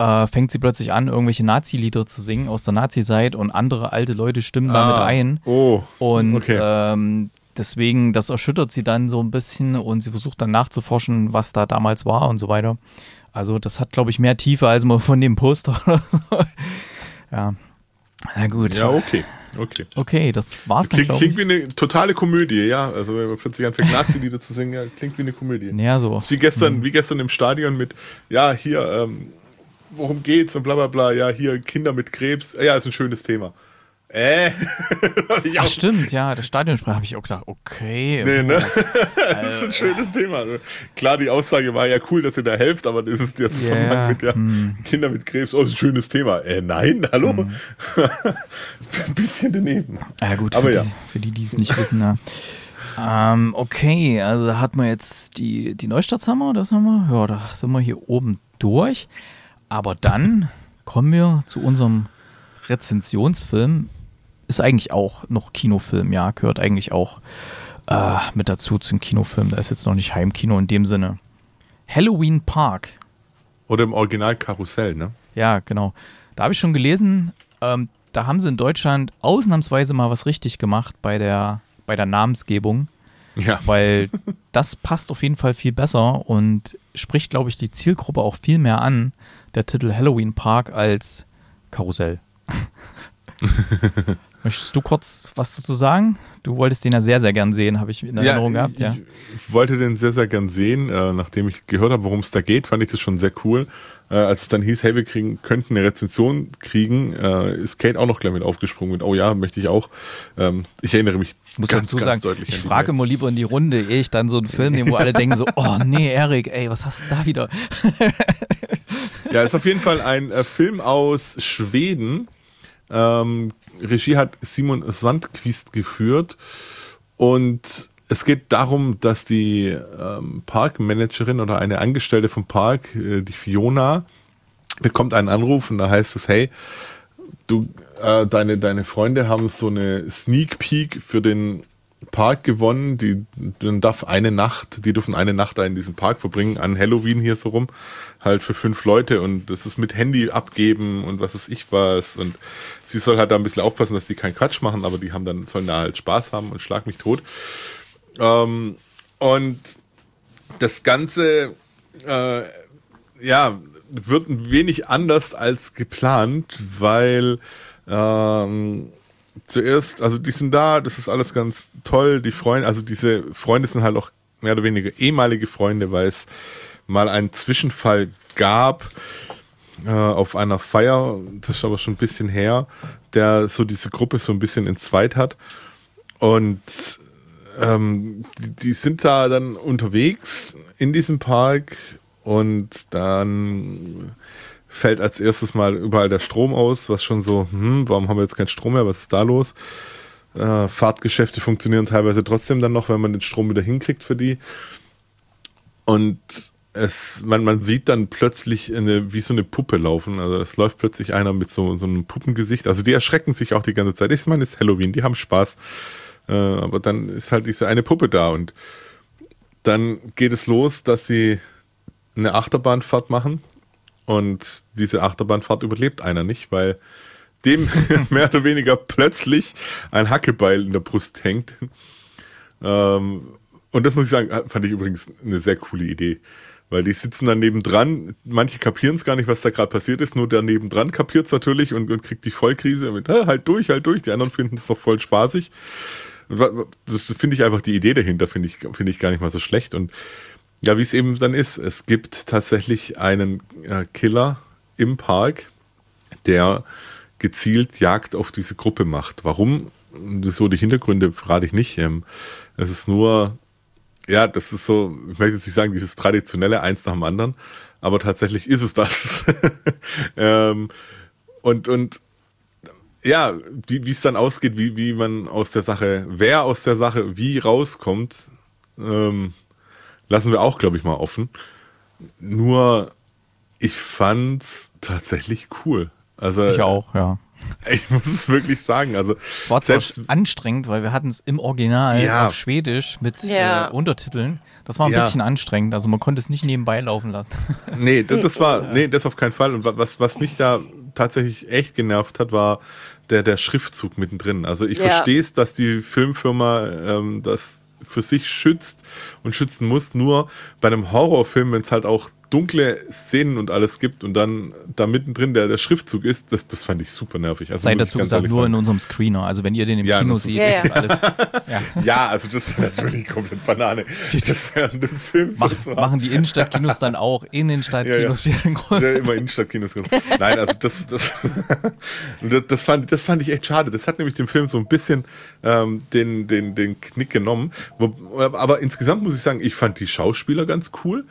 äh, fängt sie plötzlich an, irgendwelche Nazi-Lieder zu singen aus der Nazi-Zeit und andere alte Leute stimmen damit Ah, ein. Oh, Und okay. ähm, deswegen, das erschüttert sie dann so ein bisschen und sie versucht dann nachzuforschen, was da damals war und so weiter. Also das hat, glaube ich, mehr Tiefe als man von dem Poster oder so. Ja. Na gut. ja, okay. Okay. Okay, das war's dann, Klingt, klingt wie eine totale Komödie, ja. Also wenn man plötzlich anfängt, Nazi-Lieder zu singen, ja, klingt wie eine Komödie. Ja, so. Wie gestern, wie gestern im Stadion mit, ja, hier, ähm, worum geht's und bla bla bla, ja, hier Kinder mit Krebs, ja, ist ein schönes Thema. Äh? ja, Ach, stimmt, ja, das Stadionsprecher habe ich auch gedacht, okay. Nee, ne? das ist ein schönes Thema. Also, klar, die Aussage war ja cool, dass ihr da helft, aber das ist der Zusammenhang Ja, mit ja, hm. Kinder mit Krebs, oh, ist ein schönes Thema. Äh, nein, hallo? ein bisschen daneben. Ja, gut, Aber für, ja. Die, für die, die es nicht wissen, ja. Ähm, okay, also da hat man jetzt die, die wir, das haben wir. Ja, da sind wir hier oben durch. Aber dann kommen wir zu unserem Rezensionsfilm. Ist eigentlich auch noch Kinofilm, ja, gehört eigentlich auch äh, mit dazu zum Kinofilm. Da ist jetzt noch nicht Heimkino in dem Sinne. Halloween Park. Oder im Original Karussell, ne? Ja, genau. Da habe ich schon gelesen, ähm, da haben sie in Deutschland ausnahmsweise mal was richtig gemacht bei der, bei der Namensgebung, Ja. weil das passt auf jeden Fall viel besser und spricht, glaube ich, die Zielgruppe auch viel mehr an, der Titel Halloween Park als Karussell. Möchtest du kurz was dazu sagen? Du wolltest den ja sehr, sehr gern sehen, habe ich in Erinnerung gehabt, ich, ja. Ich wollte den sehr, sehr gern sehen. Äh, nachdem ich gehört habe, worum es da geht, fand ich das schon sehr cool. Äh, als es dann hieß, hey, wir kriegen, könnten eine Rezension kriegen, äh, ist Kate auch noch gleich mit aufgesprungen mit, oh ja, möchte ich auch. Ähm, ich erinnere mich Ich muss ganz, dazu ganz sagen, deutlich ich frage immer lieber in die Runde, ehe ich dann so einen Film nehme, wo alle denken so, oh nee, Erik, ey, was hast du da wieder? Ja, ist auf jeden Fall ein Film aus Schweden. Ähm, Regie hat Simon Sandquist geführt. Und es geht darum, dass die ähm, Parkmanagerin oder eine Angestellte vom Park, äh, die Fiona, bekommt einen Anruf und da heißt es, hey, du, äh, deine, deine Freunde haben so eine Sneak Peek für den Park gewonnen. Die, dann darf eine Nacht, die dürfen eine Nacht da in diesem Park verbringen, an Halloween hier so rum, halt für fünf Leute und das ist mit Handy abgeben und was weiß ich was. Und sie soll halt da ein bisschen aufpassen, dass die keinen Quatsch machen, aber die haben dann, sollen da halt Spaß haben und schlag mich tot. Ähm, und das Ganze, äh, ja, wird ein wenig anders als geplant, weil ähm, zuerst, also die sind da, das ist alles ganz toll. Die Freunde, also diese Freunde sind halt auch mehr oder weniger ehemalige Freunde, weil es mal einen Zwischenfall gab äh, auf einer Feier, das ist aber schon ein bisschen her, der so diese Gruppe so ein bisschen entzweit hat. Und ähm, die, die sind da dann unterwegs in diesem Park und dann fällt als erstes mal überall der Strom aus, was schon so, hm, warum haben wir jetzt keinen Strom mehr, was ist da los? Äh, Fahrtgeschäfte funktionieren teilweise trotzdem dann noch, wenn man den Strom wieder hinkriegt für die. Und es, man, man sieht dann plötzlich eine, wie so eine Puppe laufen. Also es läuft plötzlich einer mit so, so einem Puppengesicht. Also die erschrecken sich auch die ganze Zeit. Ich meine, es ist Halloween, die haben Spaß. Äh, aber dann ist halt diese eine Puppe da und dann geht es los, dass sie eine Achterbahnfahrt machen und diese Achterbahnfahrt überlebt einer nicht, weil dem mehr oder weniger plötzlich ein Hackebeil in der Brust hängt. Ähm, und das muss ich sagen, fand ich übrigens eine sehr coole Idee. Weil die sitzen dann nebendran, manche kapieren es gar nicht, was da gerade passiert ist, nur der nebendran kapiert es natürlich und, und, kriegt die Vollkrise mit, halt durch, halt durch. Die anderen finden es doch voll spaßig. Das finde ich einfach die Idee dahinter, finde ich, finde ich gar nicht mal so schlecht. Und ja, wie es eben dann ist. Es gibt tatsächlich einen äh, Killer im Park, der gezielt Jagd auf diese Gruppe macht. Warum? So die Hintergründe verrate ich nicht. Ähm, es ist nur, ja, das ist so, ich möchte jetzt nicht sagen, dieses traditionelle eins nach dem anderen, aber tatsächlich ist es das. ähm, und, und ja, wie es dann ausgeht, wie, wie man aus der Sache, wer aus der Sache wie rauskommt, ähm, lassen wir auch, glaube ich, mal offen. Nur, ich fand's tatsächlich cool. Also, ich auch, ja. Ich muss es wirklich sagen. Also, es war zwar anstrengend, weil wir hatten es im Original ja. auf Schwedisch mit ja. äh, Untertiteln. Das war ein ja. bisschen anstrengend. Also man konnte es nicht nebenbei laufen lassen. Nee, das, das war, nee, das auf keinen Fall. Und was, was mich da tatsächlich echt genervt hat, war der, der Schriftzug mittendrin. Also ich verstehe es, dass die Filmfirma ähm, das für sich schützt und schützen muss. Nur bei einem Horrorfilm, wenn es halt auch dunkle Szenen und alles gibt und dann da mittendrin der, der Schriftzug ist, das, das fand ich super nervig. Also Sei dazu gesagt, nur sagen. in unserem Screener. Also wenn ihr den im ja, Kino seht, ja, ja. alles. Ja. ja, also das wäre natürlich komplett Banane. Das wäre ein Film Mach, so Machen die Innenstadtkinos dann auch in den Stadtkinos? Ja, ja. immer Innenstadtkinos. Nein, also das, das, das, fand, das fand ich echt schade. Das hat nämlich dem Film so ein bisschen ähm, den, den, den Knick genommen. Wo, aber insgesamt muss ich sagen, ich fand die Schauspieler ganz cool.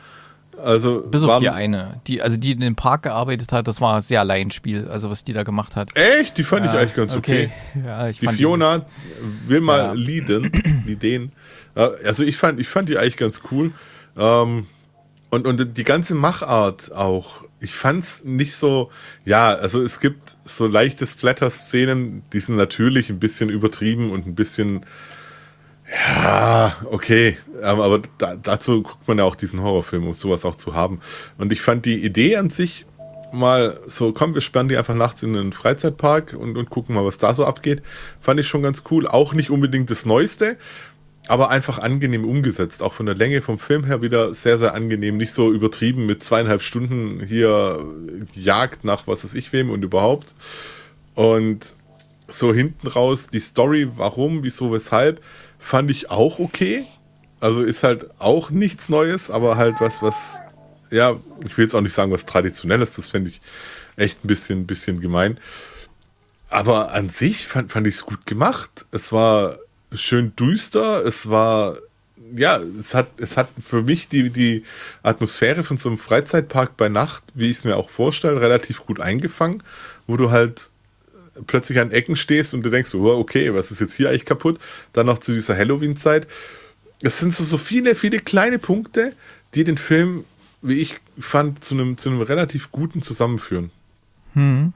Also Bis auf die eine. Die, also die in dem Park gearbeitet hat, das war sehr Laienspiel, also was die da gemacht hat. Echt? Die fand ja, ich eigentlich ganz okay. okay. Ja, ich die Fiona die, will mal ja. leaden, leaden. Also ich fand, ich fand die eigentlich ganz cool. Ähm, und, und die ganze Machart auch. Ich fand's nicht so, ja, also es gibt so leichte Splatter-Szenen, die sind natürlich ein bisschen übertrieben und ein bisschen ja, okay. Ähm, aber da, dazu guckt man ja auch diesen Horrorfilm, um sowas auch zu haben. Und ich fand die Idee an sich mal so, komm, wir sperren die einfach nachts in einen Freizeitpark und, und gucken mal, was da so abgeht. Fand ich schon ganz cool. Auch nicht unbedingt das Neueste, aber einfach angenehm umgesetzt. Auch von der Länge vom Film her wieder sehr, sehr angenehm. Nicht so übertrieben mit zweieinhalb Stunden hier Jagd nach was weiß ich wem und überhaupt. Und so hinten raus die Story, warum, wieso, weshalb fand ich auch okay. Also ist halt auch nichts Neues, aber halt was, was, ja, ich will jetzt auch nicht sagen, was Traditionelles, das fände ich echt ein bisschen, bisschen gemein. Aber an sich fand, fand ich es gut gemacht. Es war schön düster, es war, ja, es hat, es hat für mich die, die Atmosphäre von so einem Freizeitpark bei Nacht, wie ich es mir auch vorstelle, relativ gut eingefangen, wo du halt plötzlich an Ecken stehst und du denkst, oh, okay, was ist jetzt hier eigentlich kaputt? Dann noch zu dieser Halloween-Zeit. Es sind so, so viele, viele kleine Punkte, die den Film, wie ich fand, zu einem, zu einem relativ guten zusammenführen. Hm.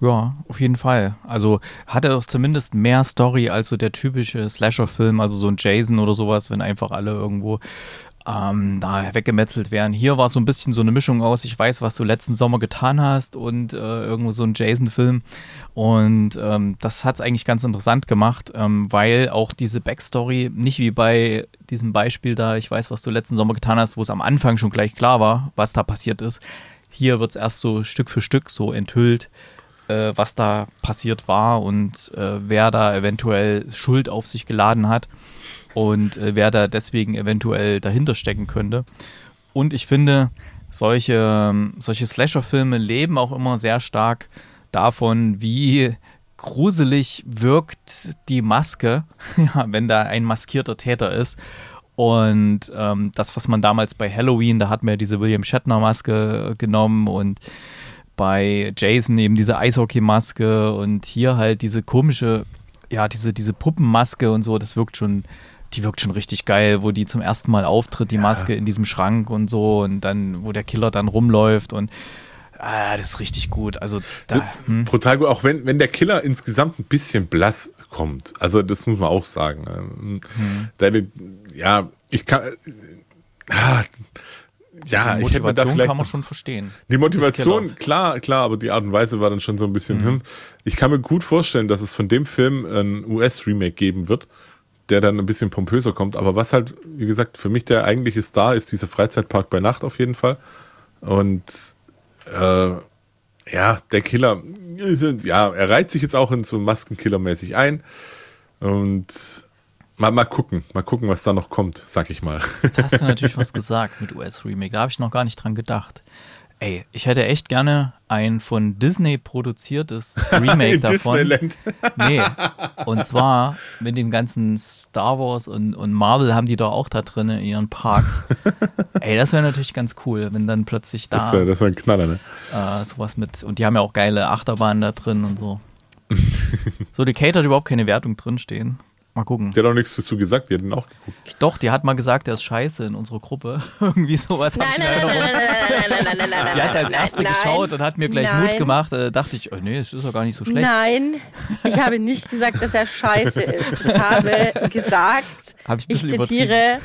Ja, auf jeden Fall. Also hat er doch zumindest mehr Story als so der typische Slasher-Film, also so ein Jason oder sowas, wenn einfach alle irgendwo ähm, da weggemetzelt werden. Hier war so ein bisschen so eine Mischung aus, ich weiß, was du letzten Sommer getan hast und äh, irgendwo so ein Jason-Film. Und ähm, das hat es eigentlich ganz interessant gemacht, ähm, weil auch diese Backstory nicht wie bei diesem Beispiel da, ich weiß, was du letzten Sommer getan hast, wo es am Anfang schon gleich klar war, was da passiert ist. Hier wird es erst so Stück für Stück so enthüllt äh, was da passiert war und äh, wer da eventuell Schuld auf sich geladen hat und äh, wer da deswegen eventuell dahinter stecken könnte. Und ich finde, solche, solche Slasher-Filme leben auch immer sehr stark davon, wie gruselig wirkt die Maske, wenn da ein maskierter Täter ist. Und ähm, das, was man damals bei Halloween, da hat man ja diese William Shatner-Maske genommen und bei Jason eben diese Eishockey-Maske und hier halt diese komische, ja, diese, diese Puppenmaske und so, das wirkt schon, die wirkt schon richtig geil, wo die zum ersten Mal auftritt, die Maske in diesem Schrank und so und dann, wo der Killer dann rumläuft und ah, das ist richtig gut. Also da, hm. brutal gut, auch wenn, wenn der Killer insgesamt ein bisschen blass kommt. Also das muss man auch sagen. Ähm, hm. Deine, ja, ich kann. Ah, ja, die Motivation kann man schon verstehen. Die Motivation, klar, klar, aber die Art und Weise war dann schon so ein bisschen, mhm. hm. Ich kann mir gut vorstellen, dass es von dem Film ein US-Remake geben wird, der dann ein bisschen pompöser kommt. Aber was halt, wie gesagt, für mich der eigentliche Star ist dieser Freizeitpark bei Nacht auf jeden Fall. Und äh, ja, der Killer, ja, er reiht sich jetzt auch in so Maskenkiller-mäßig ein. Und mal, mal gucken, mal gucken, was da noch kommt, sag ich mal. Jetzt hast du natürlich was gesagt mit US-Remake. Da habe ich noch gar nicht dran gedacht. Ey, ich hätte echt gerne ein von Disney produziertes Remake davon. Disneyland. nee. Und zwar mit dem ganzen Star Wars und, und Marvel haben die doch auch da drin in ihren Parks. Ey, das wäre natürlich ganz cool, wenn dann plötzlich da. Das wäre wär ein Knaller, ne? Äh, sowas mit. Und die haben ja auch geile Achterbahnen da drin und so. so, die Kate hat überhaupt keine Wertung drinstehen. Mal gucken. Der hat auch nichts dazu gesagt, die hat ihn auch geguckt. Doch, die hat mal gesagt, der ist scheiße in unserer Gruppe. Irgendwie sowas habe ich in Erinnerung. Nein, nein, nein, nein, nein, Die hat es als erste nein, geschaut und hat mir gleich nein. Mut gemacht. Da dachte ich, oh, nee, das ist doch gar nicht so schlecht. Nein, ich habe nicht gesagt, dass er scheiße ist. Ich habe gesagt, hab ich, ich zitiere,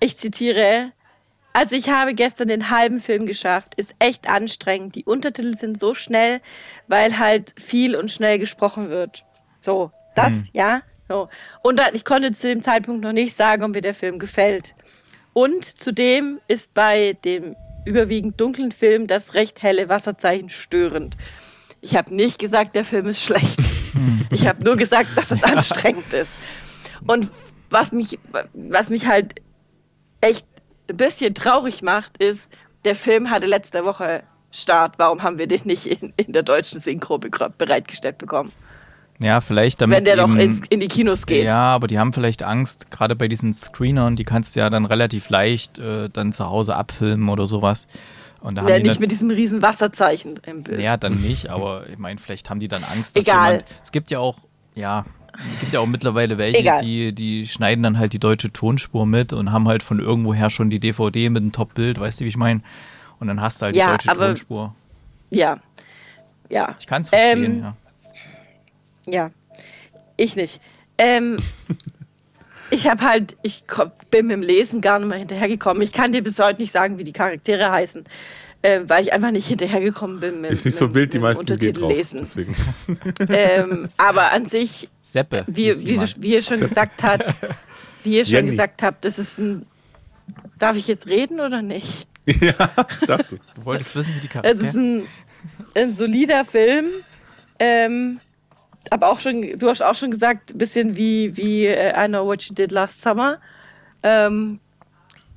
ich zitiere, also ich habe gestern den halben Film geschafft. Ist echt anstrengend. Die Untertitel sind so schnell, weil halt viel und schnell gesprochen wird. So, das, hm. ja. So. Und ich konnte zu dem Zeitpunkt noch nicht sagen, ob mir der Film gefällt. Und zudem ist bei dem überwiegend dunklen Film das recht helle Wasserzeichen störend. Ich habe nicht gesagt, der Film ist schlecht. Ich habe nur gesagt, dass es anstrengend ist. Und was mich, was mich halt echt ein bisschen traurig macht, ist, der Film hatte letzte Woche Start. Warum haben wir den nicht in, in der deutschen Synchro bereitgestellt bekommen? Ja, vielleicht damit. Wenn der doch in die Kinos geht. Ja, aber die haben vielleicht Angst, gerade bei diesen Screenern, die kannst du ja dann relativ leicht äh, dann zu Hause abfilmen oder sowas. Und da ja, nicht mit diesem riesen Wasserzeichen im Bild. Ja, dann nicht, aber ich meine, vielleicht haben die dann Angst, dass Egal. jemand. Es gibt ja auch, ja, es gibt ja auch mittlerweile welche, die, die schneiden dann halt die deutsche Tonspur mit und haben halt von irgendwoher schon die DVD mit einem Top-Bild, weißt du, wie ich meine? Und dann hast du halt ja, die deutsche aber, Tonspur. Ja. Ja. Ich kann es verstehen, ähm, ja. Ja, ich nicht. Ähm, ich habe halt, ich bin mit dem Lesen gar nicht mehr hinterhergekommen. Ich kann dir bis heute nicht sagen, wie die Charaktere heißen, äh, weil ich einfach nicht hinterhergekommen bin. Mit, ist nicht so mit, wild, die meisten Untertitel drauf, lesen. Deswegen. Ähm, aber an sich, Seppe, wie, wie, du, wie ihr schon Seppe. gesagt habt, wie ihr schon Jenny. gesagt habt, das ist ein. Darf ich jetzt reden oder nicht? Ja, darfst du. Du wolltest wissen, wie die Charaktere. Es ist ein, ein solider Film. Ähm, aber auch schon, du hast auch schon gesagt, ein bisschen wie, wie uh, I Know What You Did Last Summer. Ähm,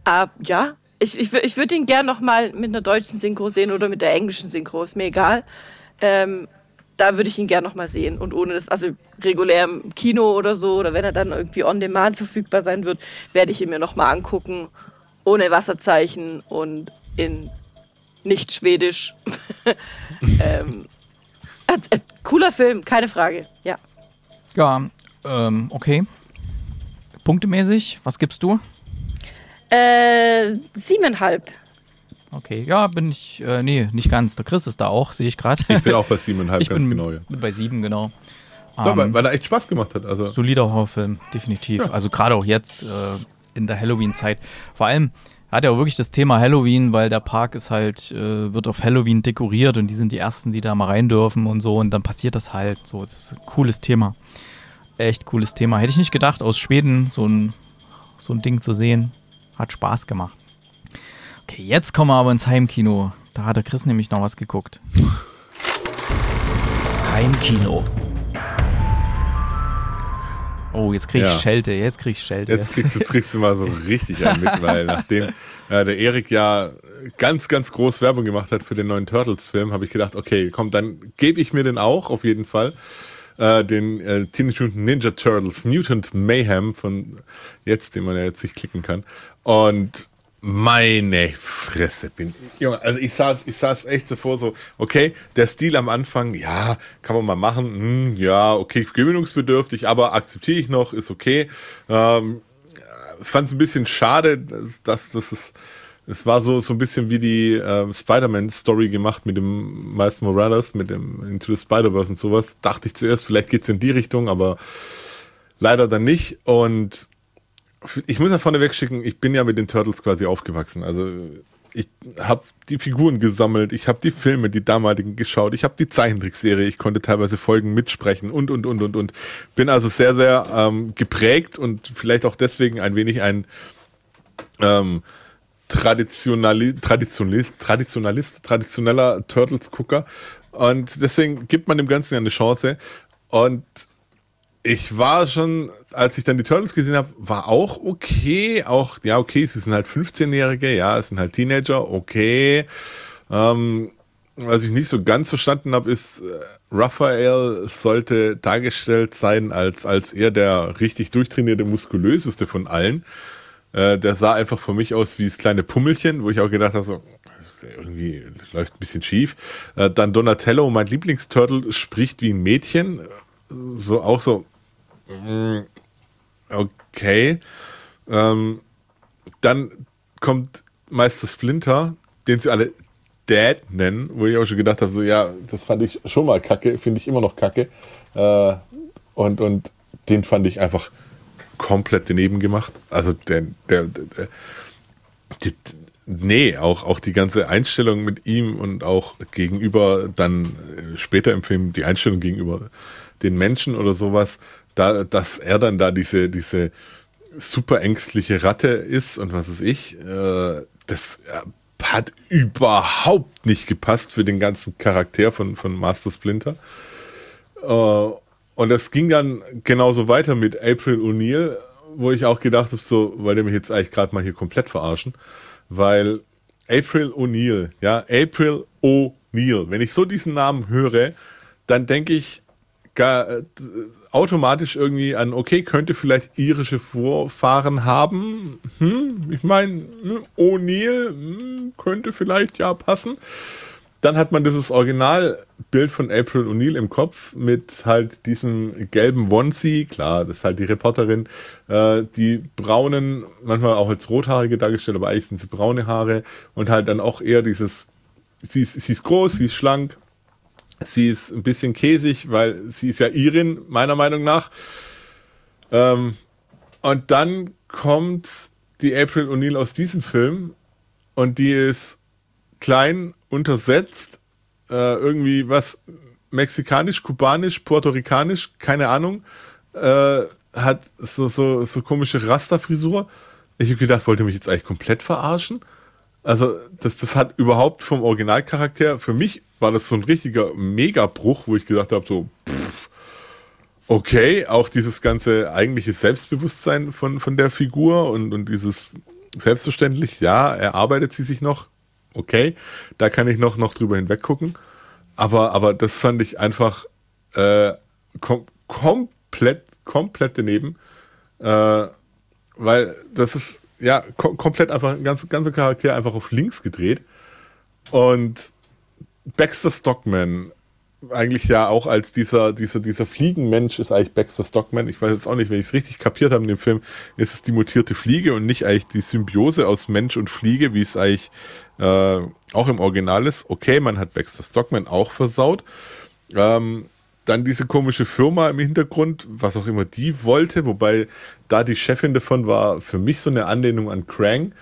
äh, ja, ich, ich, ich würde ihn gern nochmal mit einer deutschen Synchro sehen oder mit der englischen Synchro, ist mir egal. Ähm, da würde ich ihn gern nochmal sehen. Und ohne das, also regulär im Kino oder so, oder wenn er dann irgendwie on demand verfügbar sein wird, werde ich ihn mir nochmal angucken. Ohne Wasserzeichen und in nicht Schwedisch. ähm, äh, äh, cooler Film, keine Frage, ja. Ja, ähm, okay. Punktemäßig, was gibst du? Äh, siebeneinhalb. Okay, ja, bin ich, äh, nee, nicht ganz. Der Chris ist da auch, sehe ich gerade. Ich bin auch bei siebeneinhalb, ich ganz bin genau, ja. bei sieben, genau. Doch, um, weil, ähm, weil er echt Spaß gemacht hat. Also. Solider Horrorfilm, definitiv. Ja. Also gerade auch jetzt äh, in der Halloween-Zeit. Vor allem, hat ja auch wirklich das Thema Halloween, weil der Park ist halt, äh, wird auf Halloween dekoriert und die sind die ersten, die da mal rein dürfen und so und dann passiert das halt. So, das ist ein cooles Thema. Echt cooles Thema. Hätte ich nicht gedacht, aus Schweden so ein, so ein Ding zu sehen. Hat Spaß gemacht. Okay, jetzt kommen wir aber ins Heimkino. Da hat der Chris nämlich noch was geguckt. Heimkino. Oh, jetzt krieg ich Ja. Schelte, jetzt krieg ich Schelte. Jetzt kriegst, jetzt kriegst du mal so richtig einen mit, weil nachdem äh, der Erik ja ganz, ganz groß Werbung gemacht hat für den neuen Turtles-Film, habe ich gedacht, okay, komm, dann gebe ich mir den auch auf jeden Fall. Äh, den äh, Teenage Mutant Ninja Turtles Mutant Mayhem von jetzt, den man ja jetzt nicht klicken kann. Und meine Fresse bin Junge, also ich saß, ich saß echt davor so, okay, der Stil am Anfang, ja, kann man mal machen, hm, ja, okay, gewöhnungsbedürftig, aber akzeptiere ich noch, ist okay. Ähm, fand es ein bisschen schade, dass, dass, dass es es war so, so ein bisschen wie die ähm, Spider-Man-Story gemacht mit dem Miles Morales, mit dem Into the Spider-Verse und sowas. Dachte ich zuerst, vielleicht geht's in die Richtung, aber leider dann nicht. Und ich muss ja vorneweg schicken, ich bin ja mit den Turtles quasi aufgewachsen. Also ich habe die Figuren gesammelt, ich habe die Filme, die damaligen geschaut, ich habe die Zeichentrickserie, ich konnte teilweise Folgen mitsprechen und, und, und, und, und. Bin also sehr, sehr ähm, geprägt und vielleicht auch deswegen ein wenig ein ähm, Traditionali Traditionalist, Traditionalist, traditioneller Turtles-Gucker. Und deswegen gibt man dem Ganzen ja eine Chance. Und ich war schon, als ich dann die Turtles gesehen habe, war auch okay. Auch, ja, okay, sie sind halt 15-Jährige, ja, es sind halt Teenager, okay. Ähm, was ich nicht so ganz verstanden habe, ist, äh, Raphael sollte dargestellt sein als, als er der richtig durchtrainierte, muskulöseste von allen. Äh, der sah einfach für mich aus wie das kleine Pummelchen, wo ich auch gedacht habe, so, irgendwie läuft ein bisschen schief. Äh, dann Donatello, mein Lieblingsturtle, spricht wie ein Mädchen. So auch so, okay. Ähm, dann kommt Meister Splinter, den sie alle Dad nennen, wo ich auch schon gedacht habe, so ja, das fand ich schon mal kacke, finde ich immer noch kacke. Äh, und, und den fand ich einfach komplett daneben gemacht. Also der, der, der, die, nee, auch, auch die ganze Einstellung mit ihm und auch gegenüber dann äh, später im Film die Einstellung gegenüber den Menschen oder sowas, da, dass er dann da diese, diese super ängstliche Ratte ist und was weiß ich, äh, das äh, hat überhaupt nicht gepasst für den ganzen Charakter von, von Master Splinter. Äh, und das ging dann genauso weiter mit April O'Neil, wo ich auch gedacht habe, so, weil der mich jetzt eigentlich gerade mal hier komplett verarschen, weil April O'Neil, ja, April O'Neil, wenn ich so diesen Namen höre, dann denke ich gar, äh, automatisch irgendwie an, okay, könnte vielleicht irische Vorfahren haben. Hm, ich meine, hm, O'Neill hm, könnte vielleicht ja passen. Dann hat man dieses Originalbild von April O'Neil im Kopf mit halt diesem gelben Onesie, klar, das ist halt die Reporterin, äh, die braunen, manchmal auch als rothaarige dargestellt, aber eigentlich sind sie braune Haare und halt dann auch eher dieses, sie ist, sie ist groß, sie ist schlank, sie ist ein bisschen käsig, weil sie ist ja Irin, meiner Meinung nach. Ähm, und dann kommt die April O'Neil aus diesem Film und die ist klein, untersetzt, äh, irgendwie was mexikanisch, kubanisch, puerto-ricanisch, keine Ahnung, äh, hat so, so, so komische Rasterfrisur. Ich habe gedacht, wollt ihr mich jetzt eigentlich komplett verarschen? Also, das, das hat überhaupt vom Originalcharakter, für mich war das so ein richtiger Megabruch, wo ich gedacht habe, so, pff, okay, auch dieses ganze eigentliche Selbstbewusstsein von, von der Figur und, und dieses selbstverständlich, ja, erarbeitet sie sich noch, okay, da kann ich noch, noch drüber hinweg gucken. Aber, aber das fand ich einfach äh, kom komplett, komplett daneben. Äh, weil das ist ja kom komplett einfach ein ganz, ganzer Charakter einfach auf links gedreht. Und Baxter Stockman, eigentlich ja auch als dieser, dieser, dieser Fliegenmensch ist eigentlich Baxter Stockman. Ich weiß jetzt auch nicht, wenn ich es richtig kapiert habe in dem Film, ist es die mutierte Fliege und nicht eigentlich die Symbiose aus Mensch und Fliege, wie es eigentlich äh, auch im Original ist. Okay, man hat Baxter Stockman auch versaut. Ähm, dann diese komische Firma im Hintergrund, was auch immer die wollte, wobei da die Chefin davon war für mich so eine Anlehnung an Krang,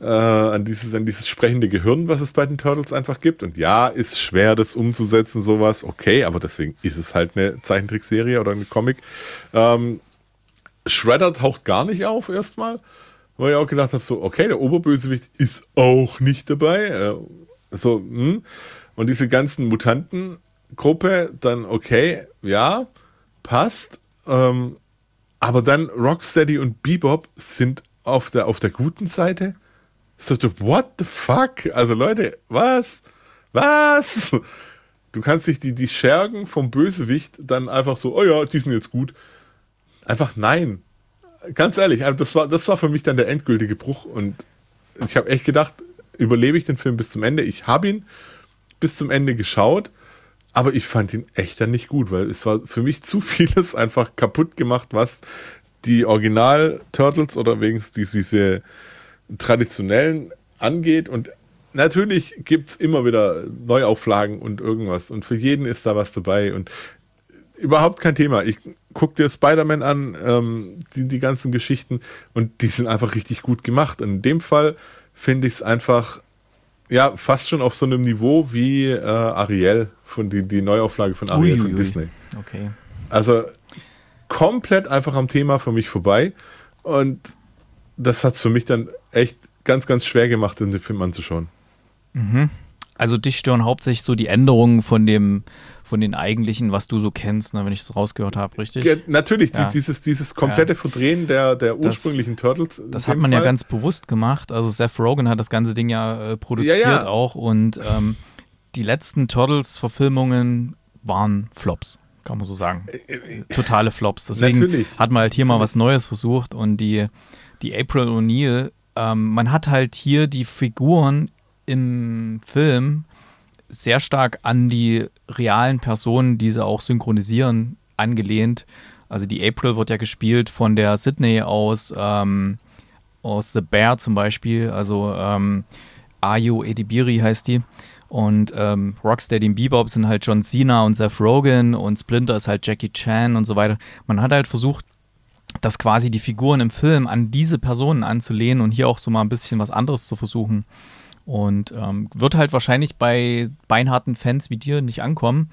äh, an, dieses, an dieses sprechende Gehirn, was es bei den Turtles einfach gibt. Und ja, ist schwer, das umzusetzen, sowas, okay, aber deswegen ist es halt eine Zeichentrickserie oder eine Comic. Ähm, Shredder taucht gar nicht auf erstmal, wo ich auch gedacht habe, so, okay, der Oberbösewicht ist auch nicht dabei. Äh, so, hm. Und diese ganzen Mutanten, Gruppe, dann okay, ja, passt. Ähm, aber dann Rocksteady und Bebop sind auf der, auf der guten Seite. So, what the fuck? Also Leute, was? Was? Du kannst dich die, die Schergen vom Bösewicht dann einfach so, oh ja, die sind jetzt gut. Einfach nein. Ganz ehrlich, also das war, das war für mich dann der endgültige Bruch und ich habe echt gedacht, überlebe ich den Film bis zum Ende? Ich habe ihn bis zum Ende geschaut, aber ich fand ihn echt dann nicht gut, weil es war für mich zu vieles einfach kaputt gemacht, was die Original-Turtles oder wenigstens diese traditionellen angeht. Und natürlich gibt es immer wieder Neuauflagen und irgendwas. Und für jeden ist da was dabei. Und überhaupt kein Thema. Ich gucke dir Spider-Man an, ähm, die, die ganzen Geschichten, und die sind einfach richtig gut gemacht. Und in dem Fall finde ich es einfach, ja, fast schon auf so einem Niveau wie äh, Ariel, von die, die Neuauflage von Ariel ui, von. Disney. Okay. Also komplett einfach am Thema für mich vorbei. Und das hat es für mich dann echt ganz, ganz schwer gemacht, den Film anzuschauen. Mhm. Also dich stören hauptsächlich so die Änderungen von dem, von den eigentlichen, was du so kennst, ne, wenn ich es rausgehört habe, richtig? Ja, natürlich, ja. Die, dieses, dieses komplette ja. Verdrehen der, der ursprünglichen das, Turtles. Das hat man Fall. ja ganz bewusst gemacht. Also Seth Rogen hat das ganze Ding ja äh, produziert auch und ähm, die letzten Turtles-Verfilmungen waren Flops kann man so sagen. Äh, äh, Totale Flops. Deswegen Natürlich. hat man halt hier mal was Neues versucht und die, die April O'Neil, ähm, man hat halt hier die Figuren im Film sehr stark an die realen Personen, die sie auch synchronisieren, angelehnt. Also die April wird ja gespielt von der Sydney aus, ähm, aus The Bear zum Beispiel, also ähm, Ayo Edibiri heißt die. Und ähm, Rocksteady und Bebop sind halt John Cena und Seth Rogen und Splinter ist halt Jackie Chan und so weiter. Man hat halt versucht, das quasi die Figuren im Film an diese Personen anzulehnen und hier auch so mal ein bisschen was anderes zu versuchen. Und ähm, wird halt wahrscheinlich bei beinharten Fans wie dir nicht ankommen.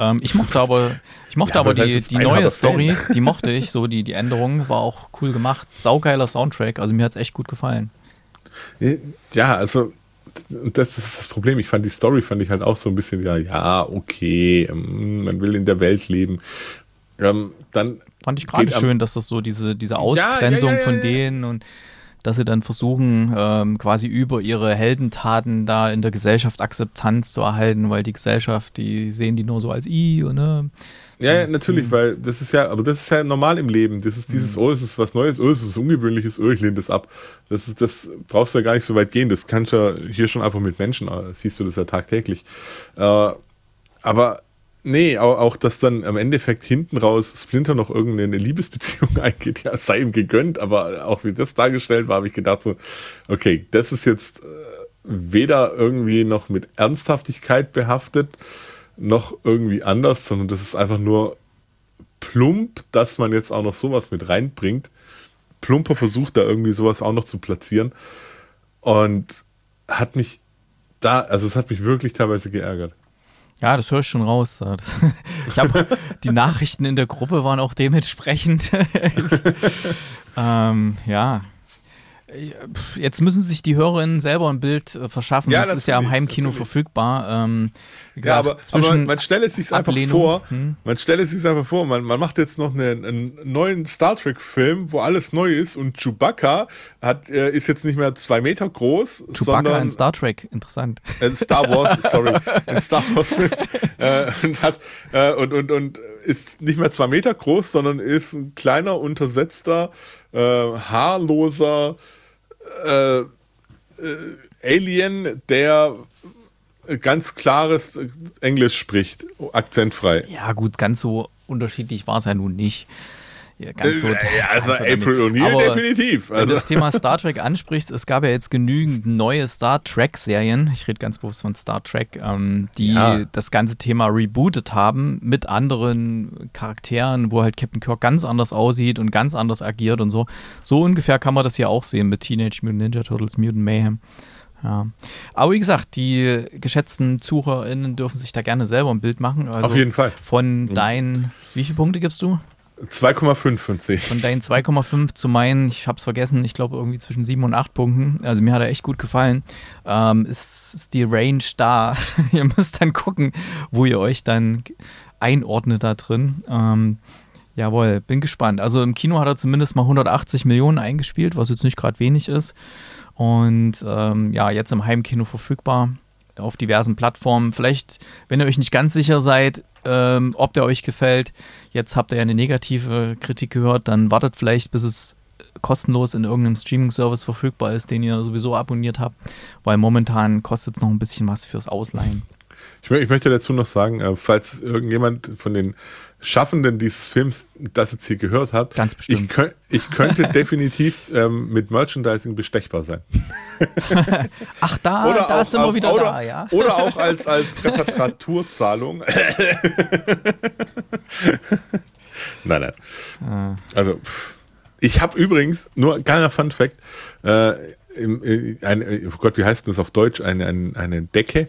Ähm, ich mochte aber, ich mochte ja, aber die, die neue Story, die mochte ich, so die, die Änderung, war auch cool gemacht. Saugeiler Soundtrack, also mir hat es echt gut gefallen. Ja, also das ist das Problem. Ich fand die Story, fand ich halt auch so ein bisschen, ja, ja, okay, ähm, man will in der Welt leben. Ähm, dann fand ich gerade schön, dass das so diese, diese Ausgrenzung ja, ja, ja, von denen und dass sie dann versuchen, ähm, quasi über ihre Heldentaten da in der Gesellschaft Akzeptanz zu erhalten, weil die Gesellschaft, die sehen die nur so als I, ne? Ja, natürlich, mhm. weil das ist ja, aber das ist ja normal im Leben. Das ist dieses, mhm. oh, es ist was Neues, oh, es ist Ungewöhnliches, oh, ich lehne das ab. Das ist, das brauchst du ja gar nicht so weit gehen. Das kannst du ja hier schon einfach mit Menschen, äh, siehst du das ja tagtäglich. Äh, aber Nee, auch, auch, dass dann am Endeffekt hinten raus Splinter noch irgendeine Liebesbeziehung eingeht, ja, sei ihm gegönnt, aber auch wie das dargestellt war, habe ich gedacht so, okay, das ist jetzt äh, weder irgendwie noch mit Ernsthaftigkeit behaftet, noch irgendwie anders, sondern das ist einfach nur plump, dass man jetzt auch noch sowas mit reinbringt. Plumper versucht da irgendwie sowas auch noch zu platzieren und hat mich da, also es hat mich wirklich teilweise geärgert. Ja, das höre ich schon raus. Ich habe die Nachrichten in der Gruppe waren auch dementsprechend. ähm, ja, Jetzt müssen sich die Hörerinnen selber ein Bild äh, verschaffen. Ja, das ist ja am Heimkino natürlich. verfügbar. Ähm, gesagt, ja, aber, aber, man stelle es sich einfach vor. Hm. Man stelle es sich einfach vor. Man, man macht jetzt noch eine, einen neuen Star Trek Film, wo alles neu ist und Chewbacca hat, äh, ist jetzt nicht mehr zwei Meter groß, Chewbacca sondern in Star Trek, interessant. Äh, Star Wars, sorry, in Star Wars äh, und hat äh, und und und ist nicht mehr zwei Meter groß, sondern ist ein kleiner untersetzter, äh, haarloser äh, äh, Alien, der ganz klares Englisch spricht, akzentfrei. Ja, gut, ganz so unterschiedlich war es ja nun nicht. Ganz so, ja, also April O'Neil definitiv. Also. Wenn du das Thema Star Trek ansprichst, es gab ja jetzt genügend neue Star Trek-Serien, ich rede ganz bewusst von Star Trek, ähm, die ja. das ganze Thema rebootet haben mit anderen Charakteren, wo halt Captain Kirk ganz anders aussieht und ganz anders agiert und so. So ungefähr kann man das hier auch sehen mit Teenage Mutant Ninja Turtles Mutant Mayhem. Ja. Aber wie gesagt, die geschätzten ZuhörerInnen dürfen sich da gerne selber ein Bild machen. Also Auf jeden Fall. Von deinen, wie viele Punkte gibst du? 2,5 von 10. Von deinen 2,5 zu meinen, ich habe es vergessen, ich glaube irgendwie zwischen 7 und 8 Punkten. Also mir hat er echt gut gefallen. Ähm, ist, ist die Range da? ihr müsst dann gucken, wo ihr euch dann einordnet da drin. Ähm, jawohl, bin gespannt. Also im Kino hat er zumindest mal 180 Millionen eingespielt, was jetzt nicht gerade wenig ist. Und ähm, ja, jetzt im Heimkino verfügbar auf diversen Plattformen. Vielleicht, wenn ihr euch nicht ganz sicher seid, ähm, ob der euch gefällt, jetzt habt ihr ja eine negative Kritik gehört, dann wartet vielleicht, bis es kostenlos in irgendeinem Streaming-Service verfügbar ist, den ihr sowieso abonniert habt, weil momentan kostet es noch ein bisschen was fürs Ausleihen. Ich, ich möchte dazu noch sagen, äh, falls irgendjemand von den Schaffenden dieses Films das jetzt hier gehört hat, Ganz bestimmt. Ich, könnt, ich könnte definitiv ähm, mit Merchandising bestechbar sein. Ach, da, Oder da auch, sind wir wieder oder, da, ja. Oder auch als, als Reparaturzahlung. nein, nein. Ah. Also, ich habe übrigens, nur ein kleiner Fun Fact, äh, äh, ein, äh, oh Gott, wie heißt das auf Deutsch? Eine, eine, eine Decke.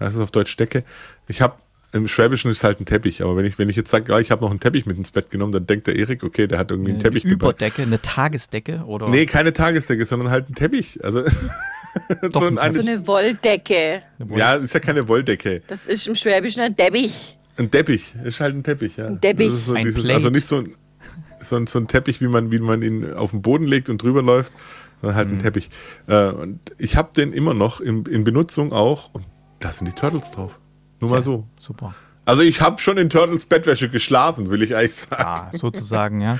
Heißt das auf Deutsch Decke? Ich habe im Schwäbischen ist es halt ein Teppich, aber wenn ich, wenn ich jetzt sage, ja, ich habe noch einen Teppich mit ins Bett genommen, dann denkt der Erik, okay, der hat irgendwie einen Eine Teppich dabei. Überdecke, eine Tagesdecke oder? Nee, keine Tagesdecke, sondern halt ein Teppich. Also so ein ein, So eine, eine Wolldecke. ja, ist ja keine Wolldecke. Das ist im Schwäbischen ein Deppich. Ein Teppich, ist halt ein Teppich, ja. Ein Teppich. Das ist so Ein dieses, Plate. also nicht so ein, so, ein, so ein Teppich, wie man, wie man ihn auf den Boden legt und drüber läuft, sondern halt Mhm. ein Teppich. Äh, und ich habe den immer noch in, in Benutzung auch und da sind die Turtles drauf. Nur mal so. Super. Also ich habe schon in Turtles Bettwäsche geschlafen, will ich eigentlich sagen. Ja, sozusagen, ja.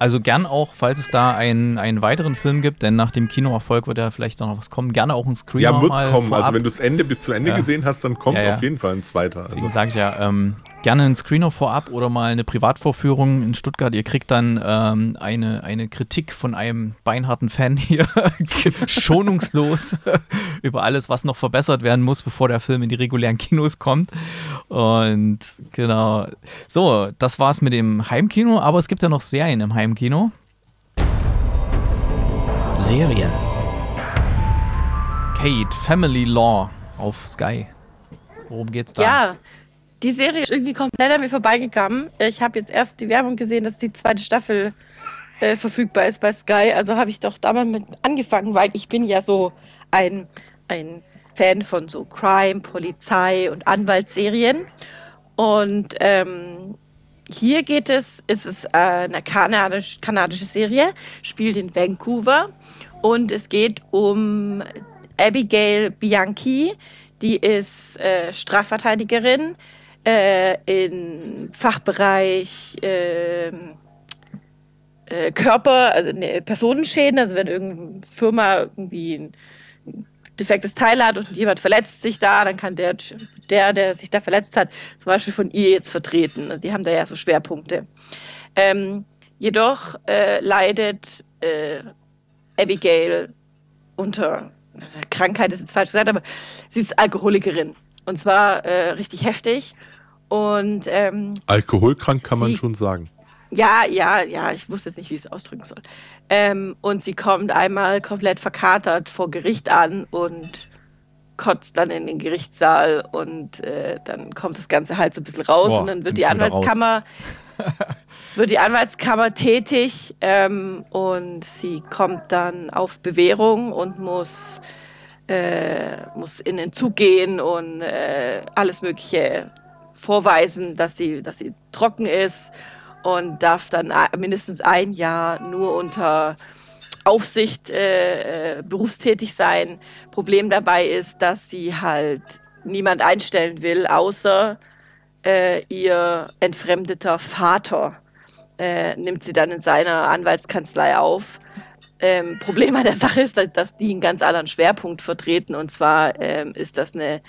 Also gern auch, falls es da einen, einen weiteren Film gibt, denn nach dem Kinoerfolg wird ja vielleicht noch was kommen, gerne auch ein Screener Ja, wird kommen. vorab. Also wenn du das Ende bis zu Ende Ja. gesehen hast, dann kommt Ja, ja. auf jeden Fall ein zweiter. Deswegen Also, sage ich ja, ähm, gerne einen Screener vorab oder mal eine Privatvorführung in Stuttgart. Ihr kriegt dann ähm, eine, eine Kritik von einem beinharten Fan hier, schonungslos über alles, was noch verbessert werden muss, bevor der Film in die regulären Kinos kommt. Und genau, so, das war's mit dem Heimkino, aber es gibt ja noch Serien im Heimkino. Serien. Kate, Family Law auf Sky. Worum geht's da? Ja, die Serie ist irgendwie komplett an mir vorbeigegangen. Ich habe jetzt erst die Werbung gesehen, dass die zweite Staffel äh, verfügbar ist bei Sky. Also habe ich doch damals mit angefangen, weil ich bin ja so ein, ein Fan von so Crime, Polizei und Anwaltsserien. Und ähm, hier geht es, ist es äh, eine kanadisch, kanadische Serie, spielt in Vancouver und es geht um Abigail Bianchi, die ist äh, Strafverteidigerin äh, im Fachbereich äh, äh, Körper, also ne, Personenschäden, also wenn irgendeine Firma irgendwie ein defektes Teil hat und jemand verletzt sich da, dann kann der, der, der sich da verletzt hat, zum Beispiel von ihr jetzt vertreten. Also die haben da ja so Schwerpunkte. Ähm, jedoch äh, leidet äh, Abigail unter also Krankheit ist jetzt falsch gesagt, aber sie ist Alkoholikerin. Und zwar äh, richtig heftig. Und ähm, alkoholkrank kann man Sie- schon sagen. ja, ja, ja, ich wusste jetzt nicht, wie ich es ausdrücken soll. Ähm, und sie kommt einmal komplett verkatert vor Gericht an und kotzt dann in den Gerichtssaal und äh, dann kommt das Ganze halt so ein bisschen raus Boah, und dann wird die. Anwaltskammer wird die Anwaltskammer tätig ähm, und sie kommt dann auf Bewährung und muss äh, muss in Entzug gehen und äh, alles Mögliche vorweisen, dass sie, dass sie trocken ist und darf dann mindestens ein Jahr nur unter Aufsicht äh, äh, berufstätig sein. Problem dabei ist, dass sie halt niemand einstellen will, außer äh, ihr entfremdeter Vater äh, nimmt sie dann in seiner Anwaltskanzlei auf. Ähm, Problem an der Sache ist, dass, dass die einen ganz anderen Schwerpunkt vertreten. Und zwar ähm, ist das eine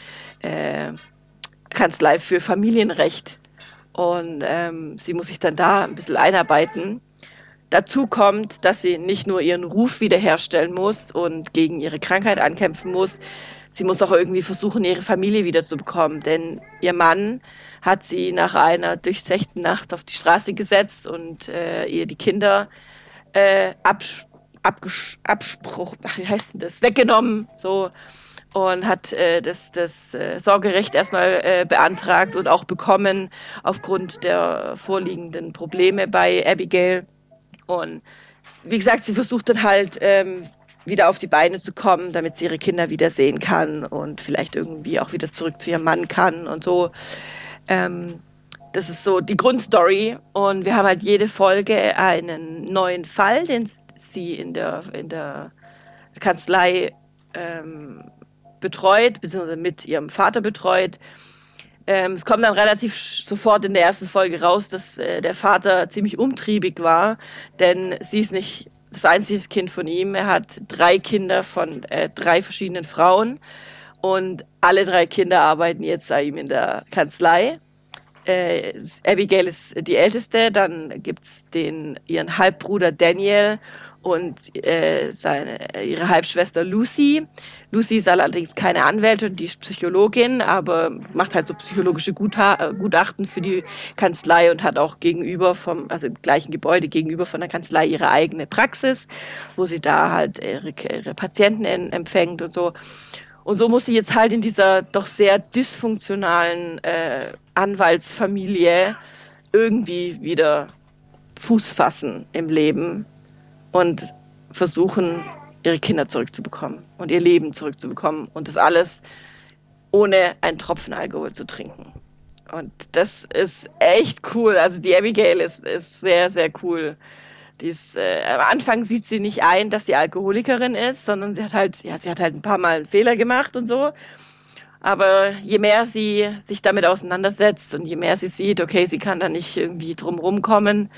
äh, Kanzlei für Familienrecht. Und ähm, sie muss sich dann da ein bisschen einarbeiten. Dazu kommt, dass sie nicht nur ihren Ruf wiederherstellen muss und gegen ihre Krankheit ankämpfen muss, sie muss auch irgendwie versuchen, ihre Familie wiederzubekommen. Denn ihr Mann hat sie nach einer durchzechten Nacht auf die Straße gesetzt und äh, ihr die Kinder äh, absch abgesch Abspruch, ach, wie heißt denn das, weggenommen. So. Und hat äh, das, das äh, Sorgerecht erstmal äh, beantragt und auch bekommen aufgrund der vorliegenden Probleme bei Abigail. Und wie gesagt, sie versucht dann halt ähm, wieder auf die Beine zu kommen, damit sie ihre Kinder wieder sehen kann und vielleicht irgendwie auch wieder zurück zu ihrem Mann kann und so. Ähm, das ist so die Grundstory und wir haben halt jede Folge einen neuen Fall, den sie in der, in der Kanzlei ähm, betreut, beziehungsweise mit ihrem Vater betreut. Ähm, es kommt dann relativ sofort in der ersten Folge raus, dass äh, der Vater ziemlich umtriebig war, denn sie ist nicht das einzige Kind von ihm. Er hat drei Kinder von äh, drei verschiedenen Frauen und alle drei Kinder arbeiten jetzt bei ihm in der Kanzlei. Äh, Abigail ist die älteste, dann gibt es ihren Halbbruder Daniel und äh, seine, ihre Halbschwester Lucy. Lucy ist allerdings keine Anwältin, die ist Psychologin, aber macht halt so psychologische Gutha Gutachten für die Kanzlei und hat auch gegenüber vom, also im gleichen Gebäude gegenüber von der Kanzlei ihre eigene Praxis, wo sie da halt ihre, ihre Patienten empfängt und so. Und so muss sie jetzt halt in dieser doch sehr dysfunktionalen äh, Anwaltsfamilie irgendwie wieder Fuß fassen im Leben und versuchen, ihre Kinder zurückzubekommen und ihr Leben zurückzubekommen und das alles ohne einen Tropfen Alkohol zu trinken. Und das ist echt cool. Also die Abigail ist, ist sehr, sehr cool. Die ist, äh, am Anfang sieht sie nicht ein, dass sie Alkoholikerin ist, sondern sie hat halt, ja, sie hat halt ein paar Mal einen Fehler gemacht und so. Aber je mehr sie sich damit auseinandersetzt und je mehr sie sieht, okay, sie kann da nicht irgendwie drum rumkommen,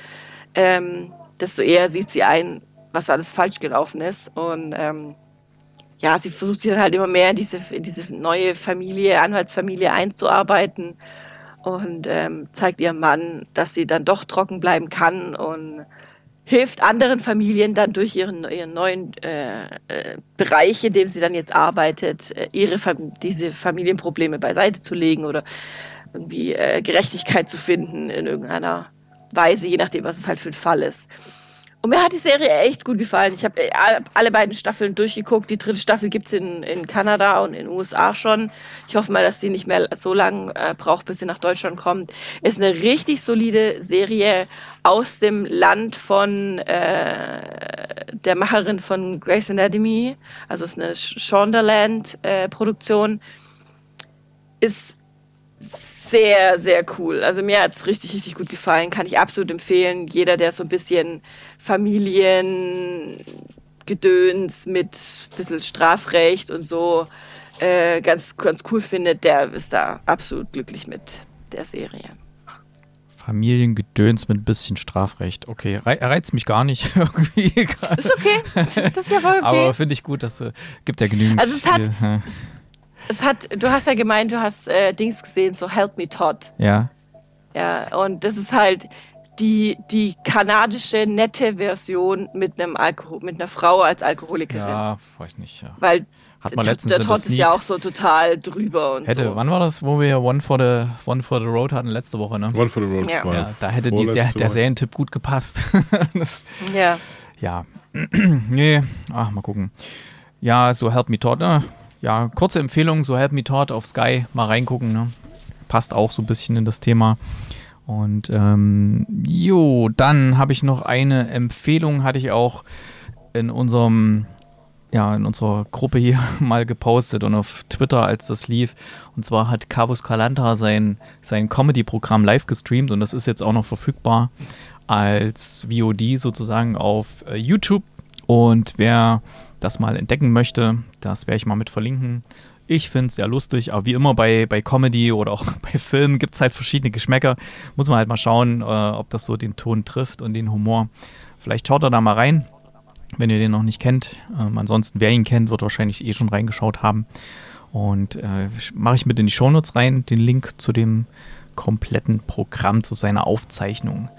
ähm, desto eher sieht sie ein, was alles falsch gelaufen ist. Und ähm, ja, sie versucht sich dann halt immer mehr in diese, in diese neue Familie, Anwaltsfamilie einzuarbeiten und ähm, zeigt ihrem Mann, dass sie dann doch trocken bleiben kann und hilft anderen Familien dann durch ihren, ihren neuen äh, äh, Bereich, in dem sie dann jetzt arbeitet, äh, ihre diese Familienprobleme beiseite zu legen oder irgendwie äh, Gerechtigkeit zu finden in irgendeiner Weise, je nachdem, was es halt für ein Fall ist. Und mir hat die Serie echt gut gefallen. Ich habe äh, alle beiden Staffeln durchgeguckt. Die dritte Staffel gibt es in, in Kanada und in den USA schon. Ich hoffe mal, dass die nicht mehr so lange äh, braucht, bis sie nach Deutschland kommt. Ist eine richtig solide Serie aus dem Land von äh, der Macherin von Grey's Anatomy. Also ist eine Shondaland-Produktion. Äh, ist sehr, sehr cool. Also mir hat es richtig, richtig gut gefallen. Kann ich absolut empfehlen. Jeder, der so ein bisschen Familiengedöns mit ein bisschen Strafrecht und so äh, ganz, ganz cool findet, der ist da absolut glücklich mit der Serie. Familiengedöns mit ein bisschen Strafrecht. Okay, Re reizt mich gar nicht irgendwie. Ist okay. Das ist ja voll okay. Aber finde ich gut, dass äh, gibt ja genügend. Also es hat, es hat, du hast ja gemeint, du hast äh, Dings gesehen, so Help Me Todd. Ja. Ja, und das ist halt die, die kanadische nette Version mit einem Alkohol, mit einer Frau als Alkoholikerin. Ja, weiß nicht. Ja. Weil Hat man letztens der Todd ist ja auch so total drüber und hätte, so. Wann war das, wo wir One for the, One for the Road hatten? Letzte Woche, ne? One for the Road. Ja. Ja, da hätte vorletzte der Woche. Serientipp gut gepasst. das, Ja. ja. nee, ach, mal gucken. Ja, so Help Me Todd, ne? Ja, kurze Empfehlung, so Help Me Todd auf Sky, mal reingucken, ne? Passt auch so ein bisschen in das Thema. Und ähm, jo, dann habe ich noch eine Empfehlung, hatte ich auch in unserem, ja, in unserer Gruppe hier mal gepostet und auf Twitter, als das lief. Und zwar hat Carvus Calanta sein, sein Comedy-Programm live gestreamt und das ist jetzt auch noch verfügbar als VOD sozusagen auf äh, YouTube. Und wer das mal entdecken möchte, das werde ich mal mit verlinken. Ich finde es sehr lustig, aber wie immer bei, bei Comedy oder auch bei Filmen gibt es halt verschiedene Geschmäcker. Muss man halt mal schauen, äh, ob das so den Ton trifft und den Humor. Vielleicht schaut er da mal rein, wenn ihr den noch nicht kennt. Ähm, ansonsten, wer ihn kennt, wird wahrscheinlich eh schon reingeschaut haben. Und äh, mache ich mit in die Shownotes rein, den Link zu dem kompletten Programm, zu seiner Aufzeichnung.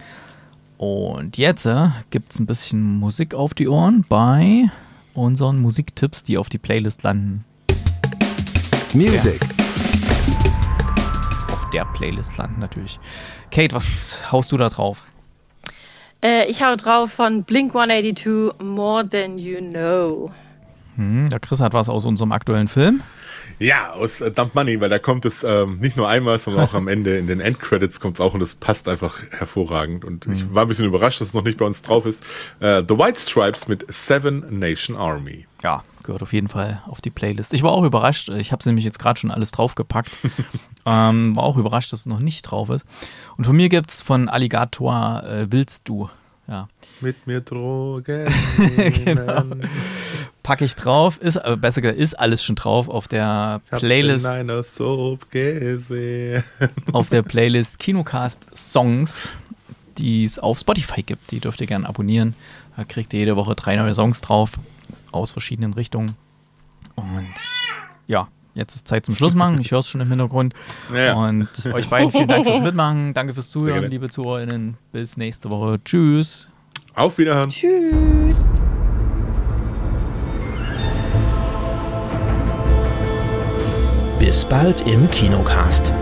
Und jetzt äh, gibt es ein bisschen Musik auf die Ohren bei unseren Musiktipps, die auf die Playlist landen. Music. Auf der Playlist landen natürlich. Kate, was haust du da drauf? Äh, ich hau drauf von Blink 182 More Than You Know. Hm, der Chris hat was aus unserem aktuellen Film. Ja, aus äh, Dump Money, weil da kommt es ähm, nicht nur einmal, sondern auch am Ende in den Endcredits kommt es auch und es passt einfach hervorragend. Und ich war ein bisschen überrascht, dass es noch nicht bei uns drauf ist. Äh, The White Stripes mit Seven Nation Army. Ja, gehört auf jeden Fall auf die Playlist. Ich war auch überrascht. Ich habe es nämlich jetzt gerade schon alles draufgepackt. ähm, war auch überrascht, dass es noch nicht drauf ist. Und von mir gibt es von Alligator äh, Willst du. Ja. Mit mir Drogen. genau. Packe ich drauf. Ist, äh, besser gesagt, ist alles schon drauf auf der Ich Playlist. in einer Soap gesehen. auf der Playlist Kinocast Songs, die es auf Spotify gibt. Die dürft ihr gerne abonnieren. Da kriegt ihr jede Woche drei neue Songs drauf aus verschiedenen Richtungen. Und ja, jetzt ist Zeit zum Schluss machen. Ich höre es schon im Hintergrund. Ja. Und euch beiden vielen Dank fürs Mitmachen. Danke fürs Zuhören, liebe ZuhörerInnen. Bis nächste Woche. Tschüss. Auf Wiederhören. Tschüss. Bis bald im Kinocast.